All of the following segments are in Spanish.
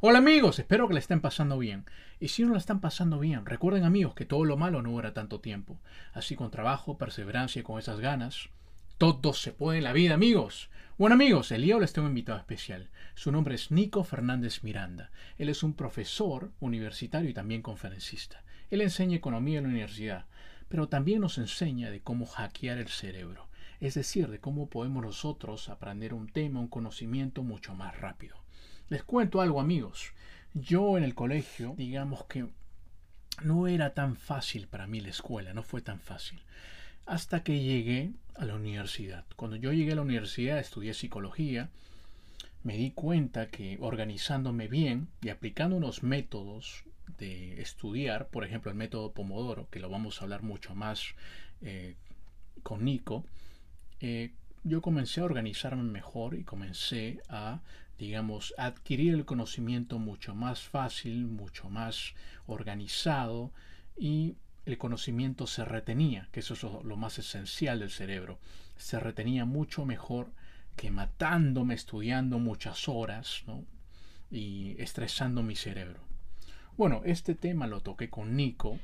Hola amigos, espero que le estén pasando bien. Y si no la están pasando bien, recuerden amigos que todo lo malo no dura tanto tiempo. Así con trabajo, perseverancia y con esas ganas, todo se puede en la vida amigos. Bueno amigos, el día les tengo un invitado especial. Su nombre es Nico Fernández Miranda. Él es un profesor universitario y también conferencista. Él enseña economía en la universidad, pero también nos enseña de cómo hackear el cerebro. Es decir, de cómo podemos nosotros aprender un tema, un conocimiento mucho más rápido. Les cuento algo amigos. Yo en el colegio, digamos que no era tan fácil para mí la escuela, no fue tan fácil. Hasta que llegué a la universidad. Cuando yo llegué a la universidad estudié psicología, me di cuenta que organizándome bien y aplicando unos métodos de estudiar, por ejemplo el método Pomodoro, que lo vamos a hablar mucho más eh, con Nico, eh, yo comencé a organizarme mejor y comencé a digamos, adquirir el conocimiento mucho más fácil, mucho más organizado y el conocimiento se retenía, que eso es lo, más esencial del cerebro, se retenía mucho mejor que matándome estudiando muchas horas y estresando mi cerebro. Bueno, este tema lo toqué con Nico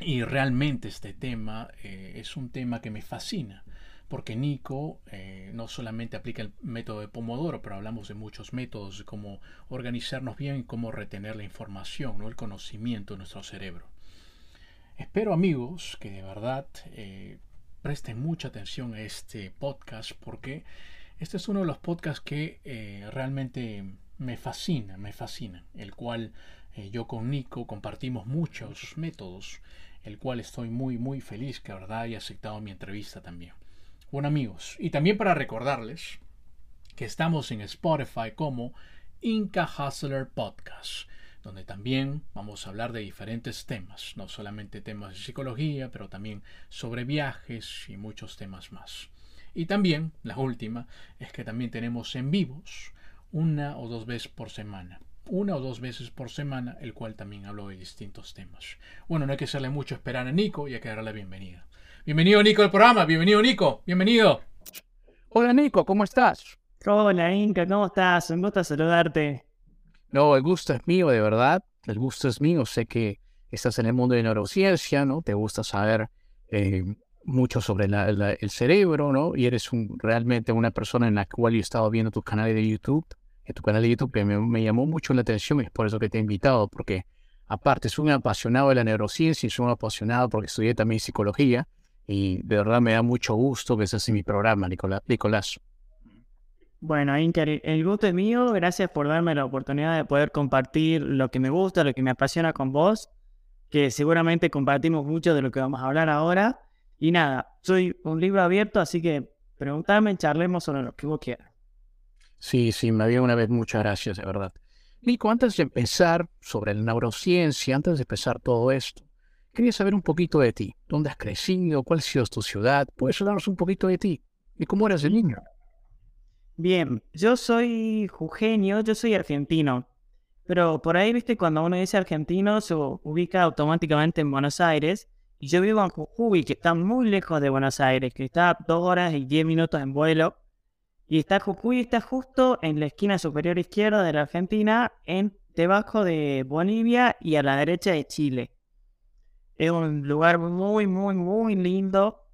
y realmente este tema eh, es un tema que me fascina porque Nico eh, no solamente aplica el método de Pomodoro, pero hablamos de muchos métodos de cómo organizarnos bien y cómo retener la información, ¿no? el conocimiento de nuestro cerebro. Espero amigos que de verdad eh, presten mucha atención a este podcast porque este es uno de los podcasts que eh, realmente me fascina, me fascina, el cual yo con Nico compartimos muchos métodos, el cual estoy muy muy feliz que verdad haya aceptado mi entrevista también. Bueno amigos, y también para recordarles que estamos en Spotify como Inca Hustler Podcast, donde también vamos a hablar de diferentes temas, no solamente temas de psicología, pero también sobre viajes y muchos temas más. Y también, la última, es que también tenemos en vivos una o dos veces por semana. Una o dos veces por semana, el cual también hablo de distintos temas. Bueno, no hay que hacerle mucho esperar a Nico y hay que darle la bienvenida. Bienvenido Nico al programa, bienvenido Nico, bienvenido. Hola Nico, ¿cómo estás? Hola Inca, ¿cómo estás? Un gusto saludarte. No, el gusto es mío, de verdad. El gusto es mío. Sé que estás en el mundo de neurociencia, ¿no? Te gusta saber eh, mucho sobre el cerebro, ¿no? Y eres un, realmente una persona en la cual yo he estado viendo tu canal de YouTube, en tu canal de YouTube que me, me llamó mucho la atención y es por eso que te he invitado, porque aparte soy un apasionado de la neurociencia y soy un apasionado porque estudié también psicología y de verdad me da mucho gusto que estés en mi programa, Nicolás. Bueno, Inter, el gusto es mío. Gracias por darme la oportunidad de poder compartir lo que me gusta, lo que me apasiona con vos, que seguramente compartimos mucho de lo que vamos a hablar ahora. Y nada, soy un libro abierto, así que preguntame, charlemos sobre lo que vos quieras. Sí, sí, me había una vez muchas gracias, de verdad. Nico, antes de empezar sobre la neurociencia, antes de empezar todo esto, Quería saber un poquito de ti. ¿Dónde has crecido? ¿Cuál ha sido tu ciudad? ¿Puedes hablarnos un poquito de ti? ¿Y cómo eras de niño? Bien, yo soy jujeño, yo soy argentino. Pero por ahí, viste, cuando uno dice argentino, se ubica automáticamente en Buenos Aires. Y yo vivo en Jujuy, que está muy lejos de Buenos Aires, que está dos horas y diez minutos en vuelo. Y está Jujuy, está justo en la esquina superior izquierda de la Argentina, en debajo de Bolivia y a la derecha de Chile. Es un lugar muy, muy, muy lindo.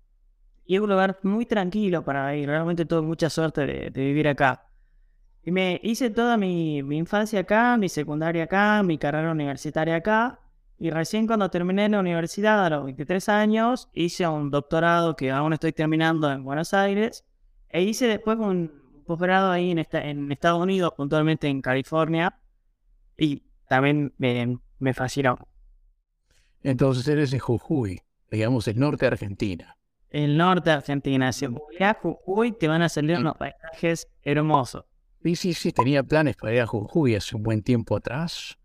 Y es un lugar muy tranquilo para ir. Realmente tuve mucha suerte de, vivir acá. Y me hice toda mi, infancia acá, mi secundaria acá, mi carrera universitaria acá. Y recién cuando terminé la universidad a los 23 años, hice un doctorado que aún estoy terminando en Buenos Aires. E hice después un posgrado ahí en, en Estados Unidos, puntualmente en California. Y también me, me fascinó. Entonces eres de Jujuy, digamos el norte de Argentina. El norte de Argentina. Si voy a Jujuy, te van a salir unos paisajes hermosos. Sí, sí, sí, tenía planes para ir a Jujuy hace un buen tiempo atrás.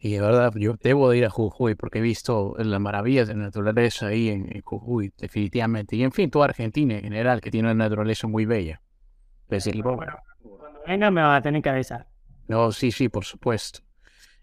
Y de verdad, yo debo de ir a Jujuy porque he visto las maravillas de la naturaleza ahí en, Jujuy, definitivamente. Y en fin, toda Argentina en general, que tiene una naturaleza muy bella. bueno, cuando venga me va a tener que avisar. No, sí, sí, por supuesto.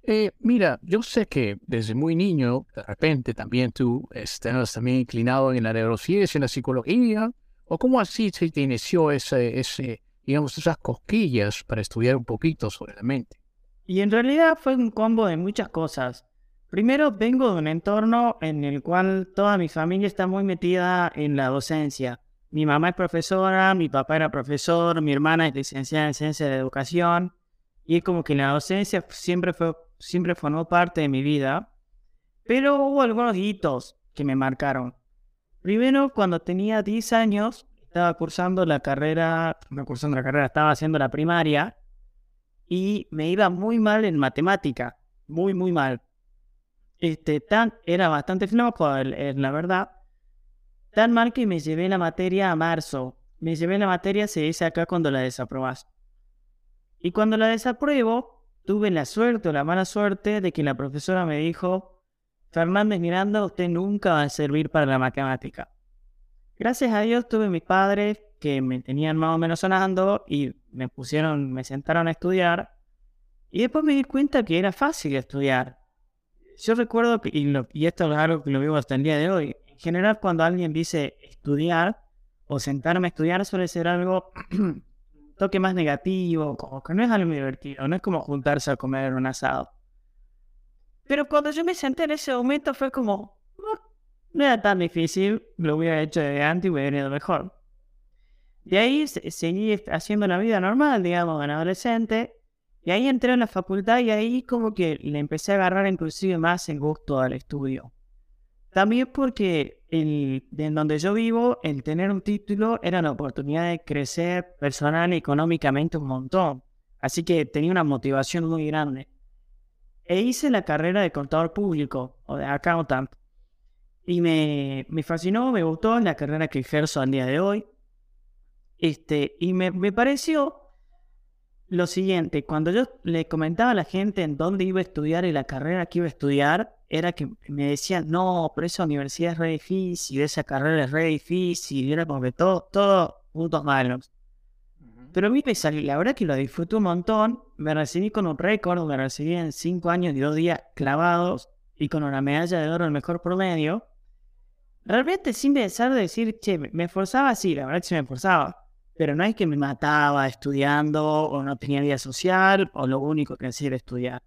Eh, mira, yo sé que desde muy niño, de repente también tú estás también inclinado en la neurociencia, en la psicología, o cómo así se te inició ese, ese, digamos, esas cosquillas para estudiar un poquito sobre la mente. Y en realidad fue un combo de muchas cosas. Primero, vengo de un entorno en el cual toda mi familia está muy metida en la docencia. Mi mamá es profesora, mi papá era profesor, mi hermana es licenciada en ciencia de educación. Y es como que la docencia siempre fue siempre formó parte de mi vida, pero hubo algunos hitos que me marcaron. Primero, cuando tenía 10 años, estaba cursando la carrera, no cursando la carrera, estaba haciendo la primaria y me iba muy mal en matemática, muy, muy mal. Este, tan, era bastante flojo, la verdad. Tan mal que me llevé la materia a marzo. Me llevé la materia, se dice acá cuando la desaprobas. Y cuando la desapruebo, tuve la suerte o la mala suerte de que la profesora me dijo, Fernández Miranda, usted nunca va a servir para la matemática. Gracias a Dios tuve mis padres que me tenían más o menos sonando y me pusieron, me sentaron a estudiar. Y después me di cuenta que era fácil estudiar. Yo recuerdo, que, y, y esto es algo que lo vivo hasta el día de hoy, en general cuando alguien dice estudiar o sentarme a estudiar suele ser algo toque más negativo, como que no es algo divertido, no es como juntarse a comer un asado. Pero cuando yo me senté en ese momento fue como, ah, no era tan difícil, lo hubiera hecho de antes y hubiera ido mejor. De ahí seguí haciendo una vida normal, digamos, en adolescente, y ahí entré en la facultad y ahí como que le empecé a agarrar inclusive más el gusto al estudio. También porque el, en donde yo vivo, el tener un título era una oportunidad de crecer personal y económicamente un montón. Así que tenía una motivación muy grande. E hice la carrera de contador público o de accountant. Y me, me fascinó, me gustó la carrera que ejerzo al día de hoy. Este, y me, me pareció lo siguiente, cuando yo le comentaba a la gente en dónde iba a estudiar y la carrera que iba a estudiar, era que me decían, no, pero esa universidad es re difícil, esa carrera es re difícil, y era como que todo, todo puntos malos. Pero a mí me salió, la verdad que lo disfruté un montón, me recibí con un récord, me recibí en cinco años y dos días clavados y con una medalla de oro el mejor promedio. Realmente sin pensar de decir, che, me esforzaba, sí, la verdad que sí me esforzaba. Pero no es que me mataba estudiando o no tenía vida social o lo único que hacía era estudiar.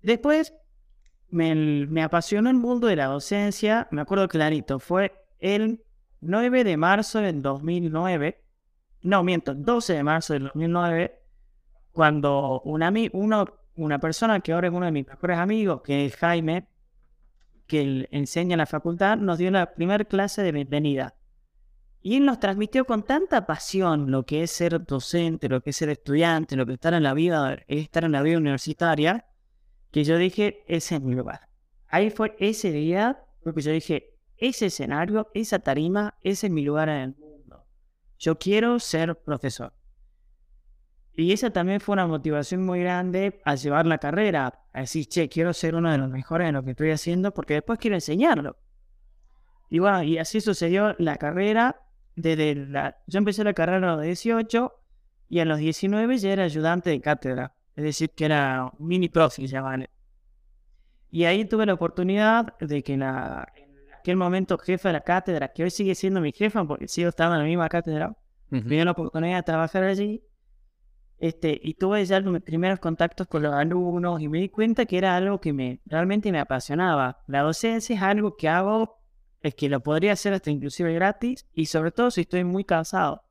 Después me, apasionó el mundo de la docencia, me acuerdo clarito, fue el 9 de marzo del 2009, no, miento, 12 de marzo del 2009, cuando una, uno, una persona que ahora es uno de mis mejores amigos, que es Jaime, que enseña en la facultad, nos dio la primera clase de bienvenida. Y él nos transmitió con tanta pasión lo que es ser docente, lo que es ser estudiante, lo que es estar en la vida, estar en la vida universitaria, que yo dije, ese es mi lugar. Ahí fue ese día, porque yo dije, ese escenario, esa tarima, ese es mi lugar en el mundo. Yo quiero ser profesor. Y esa también fue una motivación muy grande a llevar la carrera, a decir, che, quiero ser uno de los mejores en lo que estoy haciendo porque después quiero enseñarlo. Y bueno, y así sucedió la carrera. Desde la... Yo empecé la carrera a los 18 y a los 19 ya era ayudante de cátedra es decir, que era un mini profe, ya vale. Y ahí tuve la oportunidad de que en, aquel momento jefe de la cátedra, que hoy sigue siendo mi jefa porque sigo estando en la misma cátedra, me dio la oportunidad de trabajar allí. Este, y tuve ya los primeros contactos con los alumnos y me di cuenta que era algo que me realmente me apasionaba. La docencia es algo que hago, es que lo podría hacer hasta inclusive gratis y sobre todo si estoy muy cansado.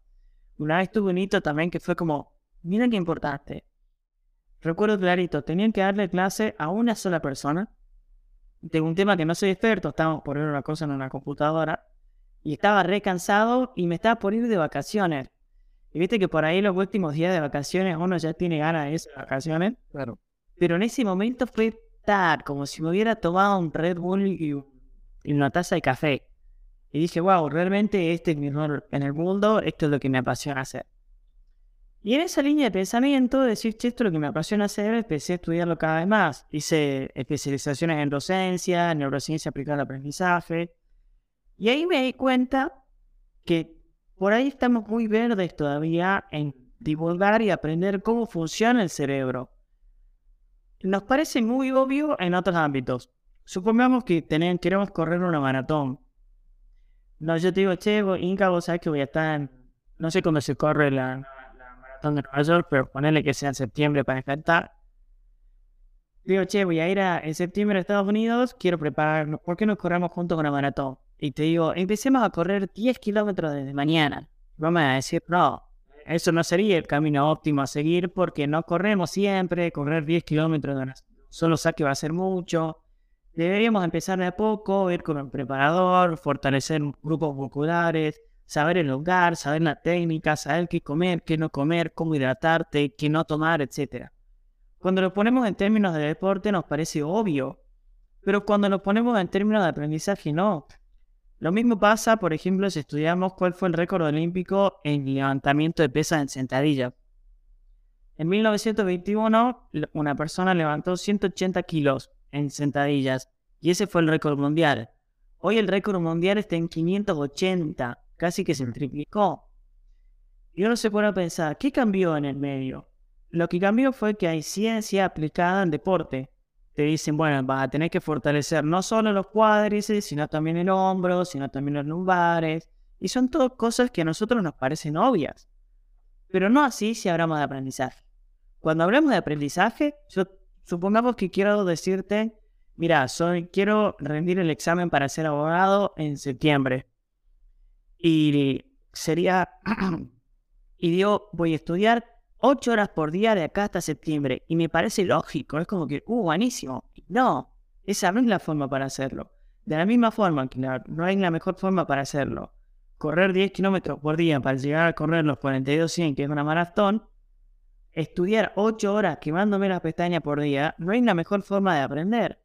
Una vez tuve un hito también que fue como, mira qué importante, Recuerdo clarito, tenían que darle clase a una sola persona de un tema que no soy experto, estábamos por ver una cosa en una computadora y estaba re cansado y me estaba por ir de vacaciones. Y viste que por ahí los últimos días de vacaciones uno ya tiene ganas de esas vacaciones. Claro. Pero en ese momento fue tal, como si me hubiera tomado un Red Bull y, y una taza de café. Y dije, wow, realmente este es mi rol en el mundo, esto es lo que me apasiona hacer. Y en esa línea de pensamiento, decir, che, esto es lo que me apasiona hacer, empecé a estudiarlo cada vez más. Hice especializaciones en docencia, neurociencia aplicada al aprendizaje. Y ahí me di cuenta que por ahí estamos muy verdes todavía en divulgar y aprender cómo funciona el cerebro. Nos parece muy obvio en otros ámbitos. Supongamos que queremos correr una maratón. No, yo te digo, che, Inca, vos sabés que voy a estar No sé cómo se corre la, de Nueva York, pero ponerle que sea en septiembre para enfrentar. Digo, che, voy a ir en septiembre a Estados Unidos, quiero prepararnos. ¿Por qué no corremos juntos la maratón? Y te digo, empecemos a correr 10 kilómetros desde mañana. Vamos a decir, no, eso no sería el camino óptimo a seguir porque no corremos siempre, correr 10 kilómetros solo saque va a ser mucho. Deberíamos empezar de a poco, ir con un preparador, fortalecer grupos musculares, saber el lugar, saber la técnica, saber qué comer, qué no comer, cómo hidratarte, qué no tomar, etc. Cuando lo ponemos en términos de deporte nos parece obvio, pero cuando lo ponemos en términos de aprendizaje no. Lo mismo pasa, por ejemplo, si estudiamos cuál fue el récord olímpico en levantamiento de pesas en sentadilla. En 1921, una persona levantó 180 kilos en sentadillas y ese fue el récord mundial. Hoy el récord mundial está en 580 casi que se triplicó. Y uno se pone a pensar, ¿qué cambió en el medio? Lo que cambió fue que hay ciencia aplicada en deporte. Te dicen, bueno, vas a tener que fortalecer no solo los cuádriceps, sino también el hombro, sino también los lumbares. Y son todas cosas que a nosotros nos parecen obvias. Pero no así si hablamos de aprendizaje. Cuando hablamos de aprendizaje, yo supongamos que quiero decirte, mira, soy, quiero rendir el examen para ser abogado en septiembre. Y sería, y digo, voy a estudiar ocho horas por día de acá hasta septiembre. Y me parece lógico, es como que, uh, buenísimo. No, esa no es la forma para hacerlo. De la misma forma no hay la mejor forma para hacerlo. Correr 10 kilómetros por día para llegar a correr los 42-100, que es una maratón. Estudiar 8 horas quemándome las pestañas por día, no hay la mejor forma de aprender.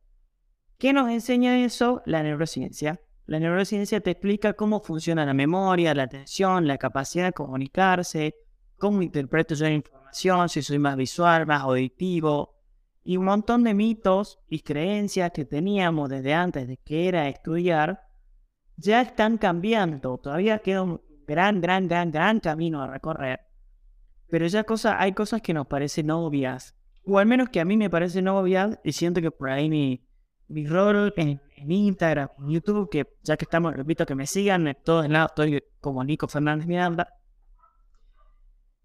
¿Qué nos enseña eso? La neurociencia. La neurociencia te explica cómo funciona la memoria, la atención, la capacidad de comunicarse, cómo interpreto yo la información, si soy más visual, más auditivo, y un montón de mitos y creencias que teníamos desde antes de que era estudiar, ya están cambiando. Todavía queda un gran, gran, gran, gran camino a recorrer. Pero ya hay cosas que nos parecen obvias, o al menos que a mí me parecen obvias, y siento que por ahí mi, mi rol en, Instagram, en YouTube, que ya que estamos, repito, que me sigan en todos lados, estoy como Nico Fernández Miranda.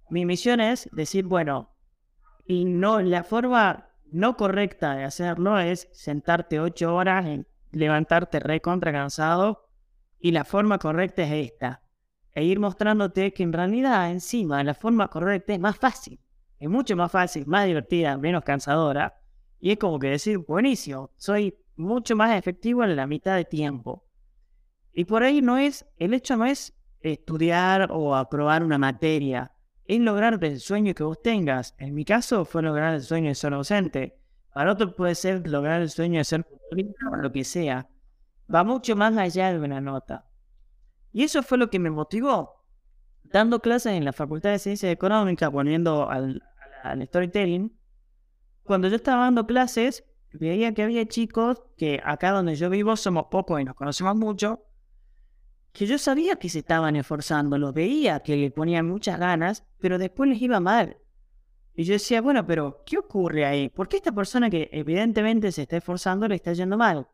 Mi misión es decir, bueno, y no, la forma no correcta de hacerlo es sentarte ocho horas, levantarte re contra cansado, y la forma correcta es esta. E ir mostrándote que en realidad encima la forma correcta es más fácil. Es mucho más fácil, más divertida, menos cansadora y es como que decir, buenísimo, soy mucho más efectivo en la mitad de tiempo. Y por ahí no es, el hecho no es estudiar o aprobar una materia, es lograr el sueño que vos tengas. En mi caso fue lograr el sueño de ser docente. Para otro puede ser lograr el sueño de ser o lo que sea. Va mucho más allá de una nota. Y eso fue lo que me motivó. Dando clases en la Facultad de Ciencias Económicas, poniendo al, al storytelling, cuando yo estaba dando clases, veía que había chicos que acá donde yo vivo somos pocos y nos conocemos mucho, que yo sabía que se estaban esforzando, los veía que le ponían muchas ganas, pero después les iba mal. Y yo decía, bueno, pero ¿qué ocurre ahí? ¿Por qué esta persona que evidentemente se está esforzando le está yendo mal?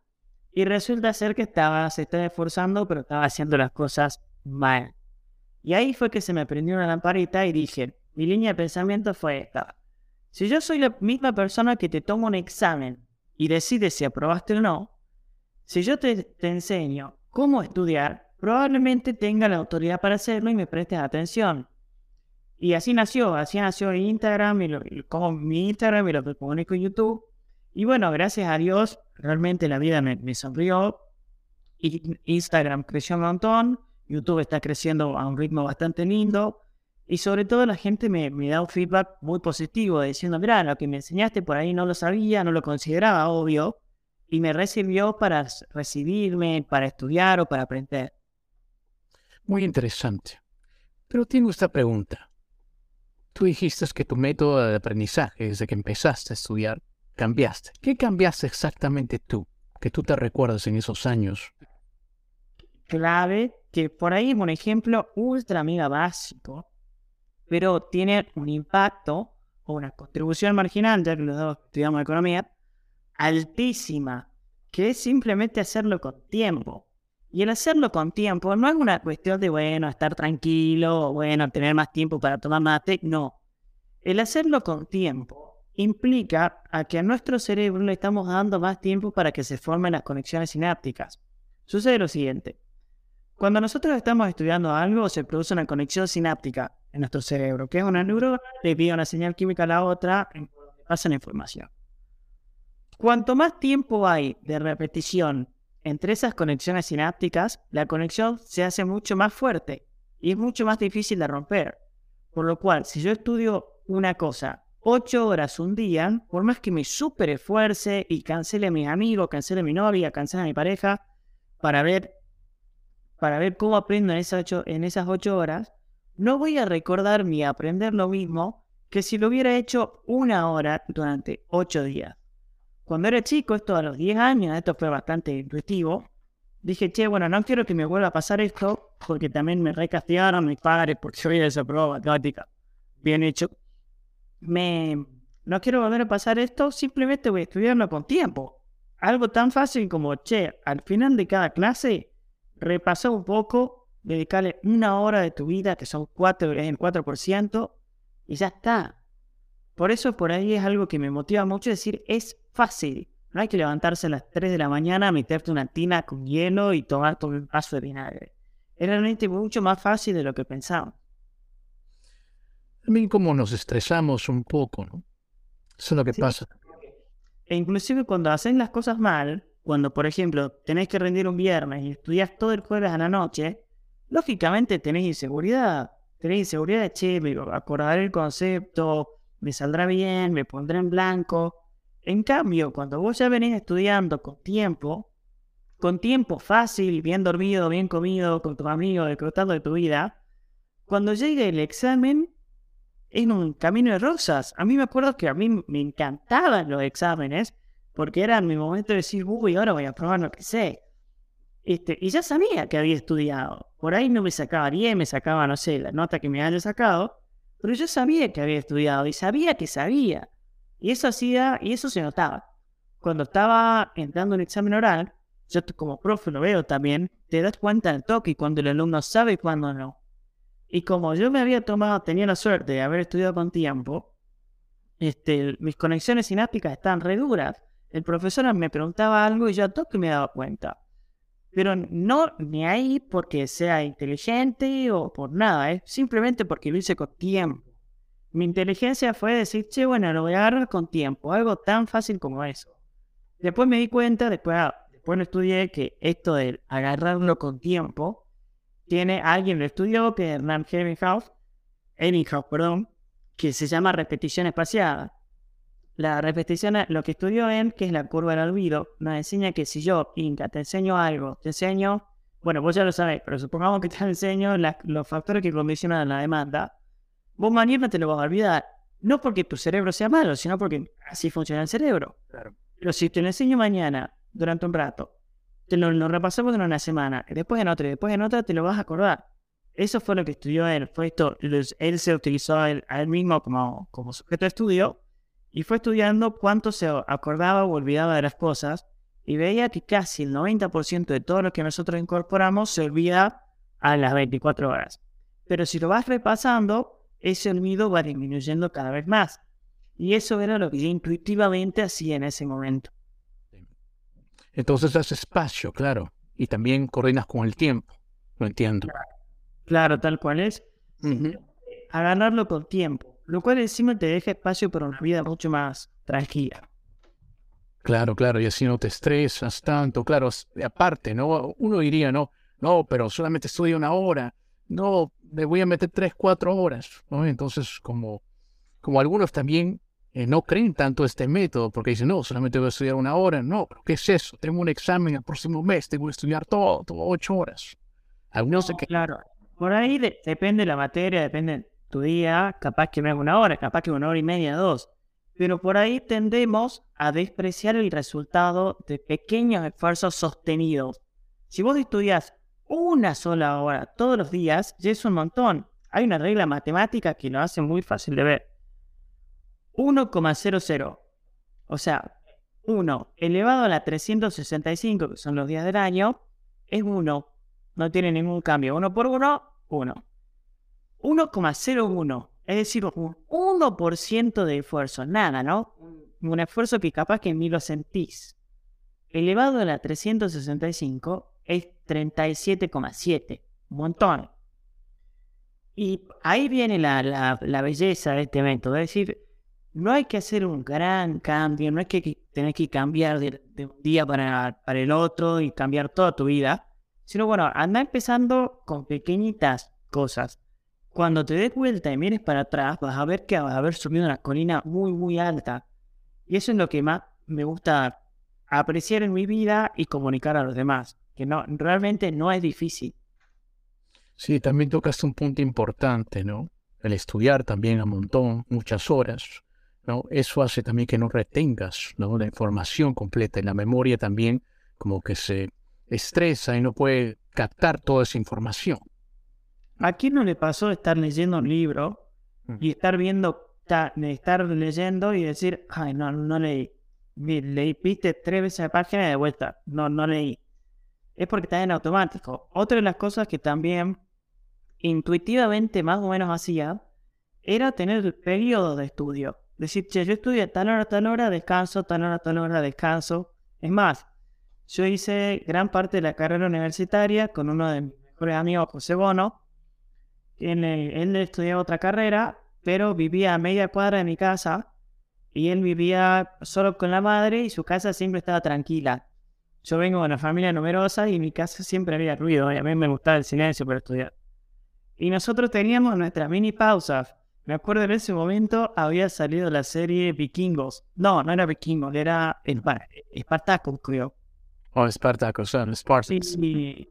Y resulta ser que estaba, se estaba esforzando, pero estaba haciendo las cosas mal. Y ahí fue que se me prendió una lamparita y dije, mi línea de pensamiento fue esta. Si yo soy la misma persona que te toma un examen y decide si aprobaste o no, si yo te, enseño cómo estudiar, probablemente tenga la autoridad para hacerlo y me prestes atención. Y así nació, así nació Instagram y, lo, como mi Instagram y lo que comunico en YouTube. Y bueno, gracias a Dios, realmente la vida me, me sonrió. Instagram creció un montón, YouTube está creciendo a un ritmo bastante lindo. Y sobre todo la gente me, da un feedback muy positivo, diciendo, mira, lo que me enseñaste por ahí no lo sabía, no lo consideraba obvio, y me recibió para recibirme, para estudiar o para aprender. Muy interesante. Pero tengo esta pregunta. tú dijiste que tu método de aprendizaje desde que empezaste a estudiar cambiaste. ¿Qué cambiaste exactamente tú? Que tú te recuerdas en esos años. Clave, que por ahí es un ejemplo ultra mega básico, pero tiene un impacto o una contribución marginal, ya que los dos estudiamos economía, altísima, que es simplemente hacerlo con tiempo. Y el hacerlo con tiempo no es una cuestión de, bueno, estar tranquilo, o bueno, tener más tiempo para tomar mate, no. El hacerlo con tiempo implica a que a nuestro cerebro le estamos dando más tiempo para que se formen las conexiones sinápticas. Sucede lo siguiente. Cuando nosotros estamos estudiando algo, se produce una conexión sináptica en nuestro cerebro, que es una neurona, le envía una señal química a la otra, pasa la información. Cuanto más tiempo hay de repetición entre esas conexiones sinápticas, la conexión se hace mucho más fuerte y es mucho más difícil de romper. Por lo cual, si yo estudio una cosa ocho horas un día, por más que me super esfuerce y cancele a mis amigos, cancele a mi novia, cancele a mi pareja, para ver, para ver cómo aprendo en esas, ocho, en esas ocho horas, no voy a recordar ni aprender lo mismo que si lo hubiera hecho una hora durante ocho días. Cuando era chico, esto a los 10 años, esto fue bastante intuitivo, dije, che, bueno, no quiero que me vuelva a pasar esto, porque también me recastigaron mis padres porque soy esa prueba matemática. Bien hecho. Me, no quiero volver a pasar esto, simplemente voy a estudiarlo con tiempo. Algo tan fácil como, che, al final de cada clase, repasar un poco, dedicarle una hora de tu vida, que son 4, el 4%, y ya está. Por eso por ahí es algo que me motiva mucho decir, es fácil. No hay que levantarse a las 3 de la mañana, meterte una tina con hielo y tomar un vaso de vinagre. Es realmente mucho más fácil de lo que pensaba. También como nos estresamos un poco, ¿no? Eso es lo que pasa. E inclusive cuando hacen las cosas mal, cuando por ejemplo tenés que rendir un viernes y estudias todo el jueves a la noche, lógicamente tenés inseguridad. Tenés inseguridad de, che, me acordaré el concepto, me saldrá bien, me pondré en blanco. En cambio, cuando vos ya venís estudiando con tiempo, con tiempo fácil, bien dormido, bien comido, con tu amigo, disfrutando de tu vida, cuando llegue el examen, es un camino de rosas. A mí me acuerdo que a mí me encantaban los exámenes, porque era mi momento de decir, uy, ahora voy a probar lo que sé. Este, y ya sabía que había estudiado. Por ahí no me sacaba 10, me sacaba, no sé, la nota que me haya sacado, pero yo sabía que había estudiado y sabía que sabía. Y eso hacía, y eso se notaba. Cuando estaba entrando un examen oral, yo como profe lo veo también, te das cuenta del toque cuando el alumno sabe y cuando no. Y como yo me había tomado, tenía la suerte de haber estudiado con tiempo, este, mis conexiones sinápticas estaban re duras. El profesor me preguntaba algo y yo a toque me daba cuenta. Pero no ni ahí porque sea inteligente o por nada, ¿eh? simplemente porque lo hice con tiempo. Mi inteligencia fue decir, che, bueno, lo voy a agarrar con tiempo, algo tan fácil como eso. Después me di cuenta, después, ah, después estudié que esto de agarrarlo con tiempo, tiene alguien lo estudió, que es Hernán Ebbinghaus, perdón, que se llama repetición espaciada. La repetición, lo que estudió él, que es la curva del olvido, nos enseña que si yo, Inca, te enseño algo, te enseño, bueno, vos ya lo sabéis, pero supongamos que te enseño los factores que condicionan la demanda, vos mañana te lo vas a olvidar. No porque tu cerebro sea malo, sino porque así funciona el cerebro. Claro. Pero si te lo enseño mañana, durante un rato, te lo, repasamos en una semana, después en otra, y después en otra, te lo vas a acordar. Eso fue lo que estudió él. Fue esto, él se utilizó a él, mismo como, como sujeto de estudio y fue estudiando cuánto se acordaba o olvidaba de las cosas y veía que casi el 90% de todo lo que nosotros incorporamos se olvida a las 24 horas. Pero si lo vas repasando, ese olvido va disminuyendo cada vez más. Y eso era lo que yo intuitivamente hacía en ese momento. Entonces das espacio, claro, y también coordinas con el tiempo, lo entiendo. Claro, tal cual es. Agarrarlo con tiempo, lo cual encima te deja espacio para una vida mucho más tranquila. Claro, claro, y así no te estresas tanto, claro, aparte, ¿no? Uno diría, no, no, pero solamente estudia una hora, no, me voy a meter tres, cuatro horas, ¿no? Entonces, como, como algunos también eh, no creen tanto este método, porque dicen, no, solamente voy a estudiar una hora, no, pero ¿qué es eso? Tengo un examen el próximo mes, tengo que estudiar todo, todo ocho horas. Algunos Claro, por ahí depende de la materia, depende tu día, capaz que no es una hora, capaz que una hora y media, dos. Pero por ahí tendemos a despreciar el resultado de pequeños esfuerzos sostenidos. Si vos estudias una sola hora todos los días, ya es un montón. Hay una regla matemática que lo hace muy fácil de ver. 1,00. O sea, 1 elevado a la 365, que son los días del año, es 1. No tiene ningún cambio. 1 por 1, 1. 1,01. Es decir, un 1% de esfuerzo. Nada, ¿no? Un esfuerzo que capaz que ni lo sentís. Elevado a la 365 es 37,7. Un montón. Y ahí viene la, la, belleza de este método. Es decir, no hay que hacer un gran cambio, no es que tener que cambiar de, un día para, para, el otro y cambiar toda tu vida, sino bueno, anda empezando con pequeñitas cosas. Cuando te des vuelta y mires para atrás, vas a ver que vas a haber subido una colina muy, muy alta. Y eso es lo que más me gusta apreciar en mi vida y comunicar a los demás, que no, realmente no es difícil. Sí, también tocas un punto importante, ¿no? El estudiar también a montón, muchas horas, ¿no? Eso hace también que no retengas ¿no? la información completa y la memoria también como que se estresa y no puede captar toda esa información. ¿A quién no le pasó estar leyendo un libro mm. y estar viendo, estar leyendo y decir, ay, no, no leí? Leí, viste tres veces la página y de vuelta, no, no leí. Es porque está en automático. Otra de las cosas que también intuitivamente más o menos hacía era tener periodo de estudio. Decir, che, yo estudio tal hora, tal hora, descanso, tal hora, tal hora, descanso. Es más, yo hice gran parte de la carrera universitaria con uno de mis mejores amigos, José Bono. Él, él estudiaba otra carrera, pero vivía a media cuadra de mi casa y él vivía solo con la madre y su casa siempre estaba tranquila. Yo vengo de una familia numerosa y en mi casa siempre había ruido y a mí me gustaba el silencio para estudiar. Y nosotros teníamos nuestras mini pausas. Me acuerdo en ese momento había salido la serie Vikingos. No, no era Vikingos, era Espartaco, creo. Oh, Espartaco, son Spartans. Y,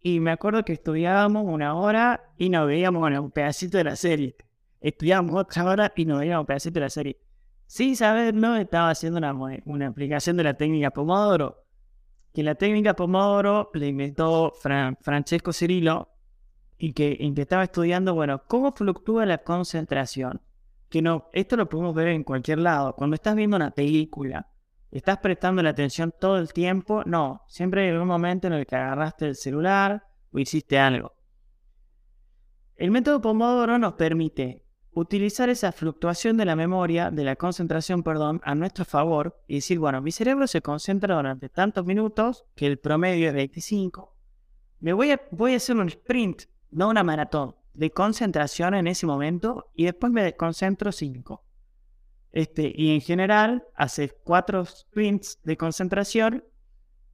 y, me acuerdo que estudiábamos una hora y nos veíamos un pedacito de la serie. Estudiábamos otra hora y nos veíamos un pedacito de la serie. Sin saberlo, estaba haciendo una, una aplicación de la técnica Pomodoro. Que la técnica Pomodoro la inventó Francesco Cirillo, y que, estaba estudiando, bueno, cómo fluctúa la concentración. Que no, esto lo podemos ver en cualquier lado. Cuando estás viendo una película, ¿estás prestando la atención todo el tiempo? No, siempre hay un momento en el que agarraste el celular o hiciste algo. El método Pomodoro nos permite utilizar esa fluctuación de la memoria, de la concentración, perdón, a nuestro favor y decir, bueno, mi cerebro se concentra durante tantos minutos, que el promedio es 25. Me voy a hacer un sprint no una maratón, de concentración en ese momento y después me desconcentro cinco. Este, y en general haces cuatro sprints de concentración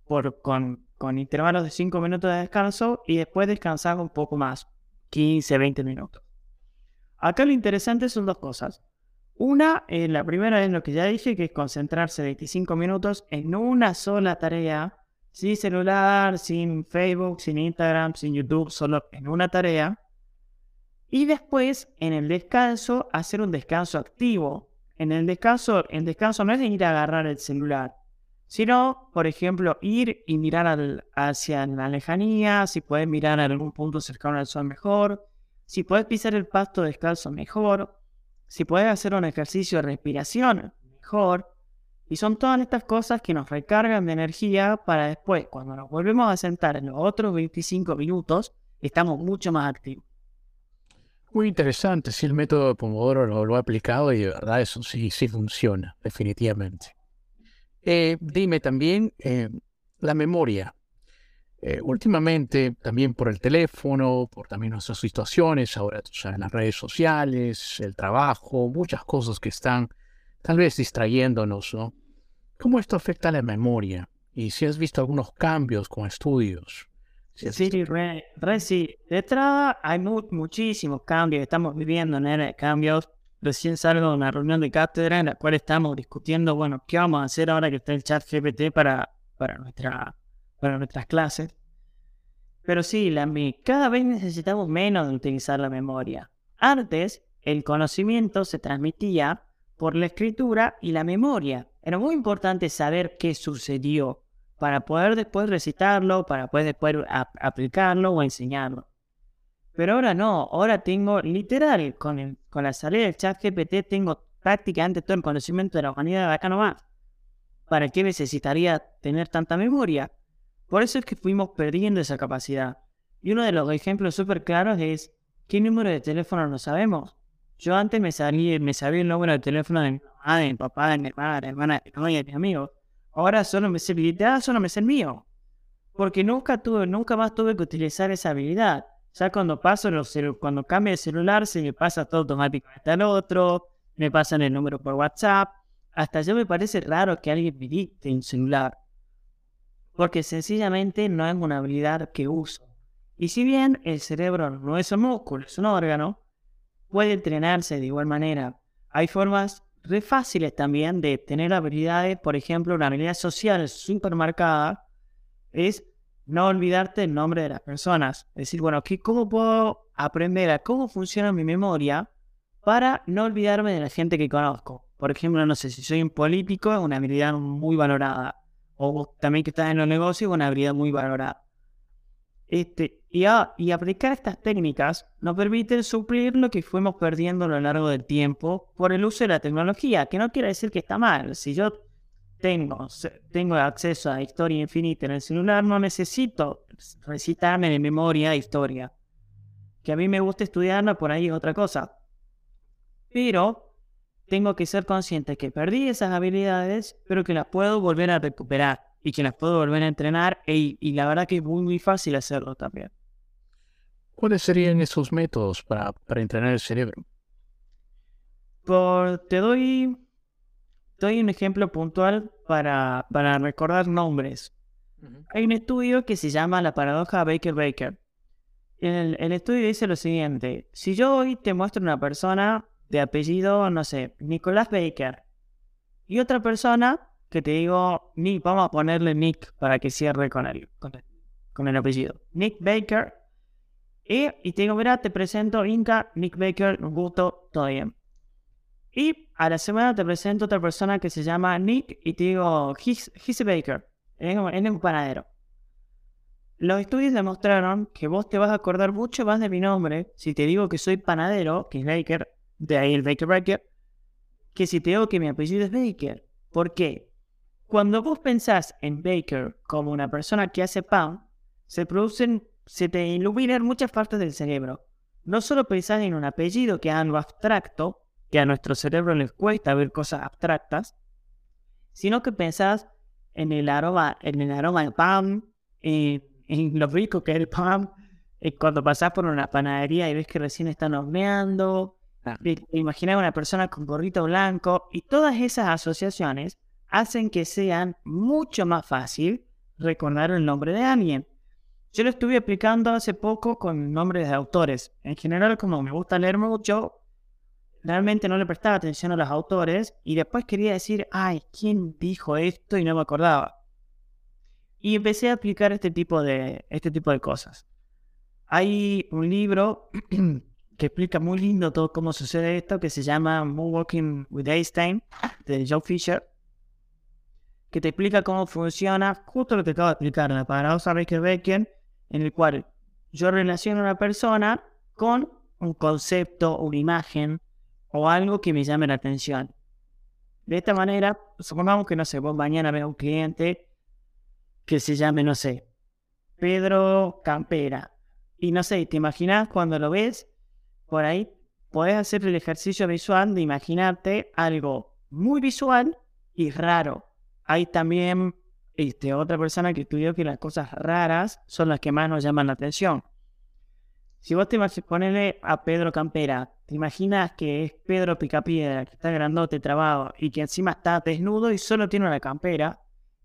por, con, con intervalos de cinco minutos de descanso y después descansar un poco más, 15, 20 minutos. Acá lo interesante son dos cosas. Una, eh, la primera es lo que ya dije, que es concentrarse 25 minutos en una sola tarea sin celular, sin Facebook, sin Instagram, sin YouTube, solo en una tarea. Y después, en el descanso, hacer un descanso activo. En el descanso, el descanso no es ir a agarrar el celular, sino, por ejemplo, ir y mirar hacia la lejanía, si puedes mirar a algún punto cercano al sol mejor, si puedes pisar el pasto descalzo mejor, si puedes hacer un ejercicio de respiración mejor, y son todas estas cosas que nos recargan de energía para después, cuando nos volvemos a sentar en los otros 25 minutos, estamos mucho más activos. Muy interesante, si el método de Pomodoro lo, he aplicado y de verdad eso sí, sí funciona, definitivamente. Eh, dime también eh, la memoria. Eh, últimamente, también por el teléfono, por también nuestras situaciones, ahora en las redes sociales, el trabajo, muchas cosas que están tal vez distrayéndonos, ¿no? ¿Cómo esto afecta a la memoria? Y si has visto algunos cambios con estudios. sí, re, sí. De entrada hay muchísimos cambios. Estamos viviendo en era de cambios. Recién salgo de una reunión de cátedra en la cual estamos discutiendo, bueno, qué vamos a hacer ahora que está el chat GPT para, para, nuestra, para nuestras clases. Pero sí, la, cada vez necesitamos menos de utilizar la memoria. Antes, el conocimiento se transmitía por la escritura y la memoria. Era muy importante saber qué sucedió para poder después recitarlo, para poder después aplicarlo o enseñarlo. Pero ahora no, ahora tengo literal, con, con la salida del chat GPT, tengo prácticamente todo el conocimiento de la humanidad de acá nomás. ¿Para qué necesitaría tener tanta memoria? Por eso es que fuimos perdiendo esa capacidad. Y uno de los ejemplos súper claros es, ¿qué número de teléfono no sabemos? Yo antes me sabía, me sabía el número de teléfono de mi mamá, de mi papá, de mi hermana, de mi hermana, de mis amigos. Ahora solo me sé habilidad, solo me sé el mío. Porque nunca tuve, nunca más tuve que utilizar esa habilidad. Ya cuando paso los cuando cambio de celular, se me pasa todo automáticamente al otro, me pasan el número por WhatsApp. Hasta yo me parece raro que alguien me dicte un celular. Porque sencillamente no es una habilidad que uso. Y si bien el cerebro no es un músculo, es un órgano, puede entrenarse de igual manera. Hay formas re fáciles también de tener habilidades, por ejemplo, una habilidad social súper marcada es no olvidarte el nombre de las personas. Es decir, bueno, ¿cómo puedo aprender a cómo funciona mi memoria para no olvidarme de la gente que conozco? Por ejemplo, no sé, si soy un político, es una habilidad muy valorada. O también que estás en los negocios, es una habilidad muy valorada. Este, y, y aplicar estas técnicas nos permiten suplir lo que fuimos perdiendo a lo largo del tiempo por el uso de la tecnología, que no quiere decir que está mal. Si yo tengo, tengo acceso a historia infinita en el celular, no necesito recitarme de memoria historia. Que a mí me gusta estudiarla, por ahí es otra cosa. Pero tengo que ser consciente que perdí esas habilidades, pero que las puedo volver a recuperar y que las puedo volver a entrenar e, y la verdad que es muy, muy fácil hacerlo también. ¿Cuáles serían esos métodos para, para entrenar el cerebro? Por, te doy, doy un ejemplo puntual para, para recordar nombres. Hay un estudio que se llama la paradoja Baker-Baker. El, el estudio dice lo siguiente, si yo hoy te muestro una persona de apellido, no sé, Nicolás Baker, y otra persona que te digo, Nick, vamos a ponerle Nick para que cierre con el, con el, apellido. Nick Baker. Y, te digo, mira, te presento Inca, Nick Baker, un gusto, todo bien. Y a la semana te presento otra persona que se llama Nick y te digo, he's, Baker, es un panadero. Los estudios demostraron que vos te vas a acordar mucho más de mi nombre si te digo que soy panadero, que es Baker, de ahí el Baker Baker, que si te digo que mi apellido es Baker. ¿Por qué? Cuando vos pensás en Baker como una persona que hace pan, se producen, se te iluminan muchas partes del cerebro. No solo pensás en un apellido que es algo abstracto, que a nuestro cerebro les cuesta ver cosas abstractas, sino que pensás en el aroma, en el aroma del pan, en, lo rico que es el pan, cuando pasás por una panadería y ves que recién están horneando, ah. imaginar una persona con gorrito blanco y todas esas asociaciones hacen que sean mucho más fácil recordar el nombre de alguien. Yo lo estuve aplicando hace poco con nombres de autores. En general, como me gusta leer mucho, realmente no le prestaba atención a los autores y después quería decir, ay, ¿quién dijo esto? Y no me acordaba. Y empecé a aplicar este tipo de, este tipo de cosas. Hay un libro que explica muy lindo todo cómo sucede esto, que se llama Walking with Einstein, de Joe Fisher que te explica cómo funciona justo lo que acabo de explicar, la paradoja Baker-Becker, en el cual yo relaciono a una persona con un concepto, una imagen o algo que me llame la atención. De esta manera, supongamos que, no sé, vos mañana ves a un cliente que se llame, no sé, Pedro Campera. Y no sé, ¿te imaginas cuando lo ves por ahí? Podés hacer el ejercicio visual de imaginarte algo muy visual y raro. Hay también este, otra persona que estudió que las cosas raras son las que más nos llaman la atención. Si vos te ponerle a Pedro Campera, te imaginas que es Pedro Picapiedra, que está grandote, trabado y que encima está desnudo y solo tiene una campera,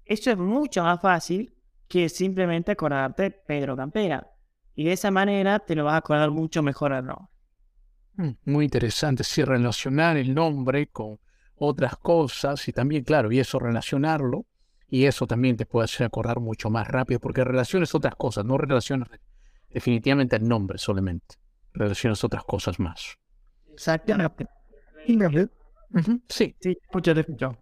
eso es mucho más fácil que simplemente acordarte Pedro Campera. Y de esa manera te lo vas a acordar mucho mejor al nombre. Mm, muy interesante, sí, relacionar el nombre con otras cosas y también, claro, y eso relacionarlo, y eso también te puede hacer acordar mucho más rápido, porque relaciones otras cosas, no relaciones definitivamente el nombre solamente. relaciones otras cosas más. Exactamente. Sí. Sí, escucho.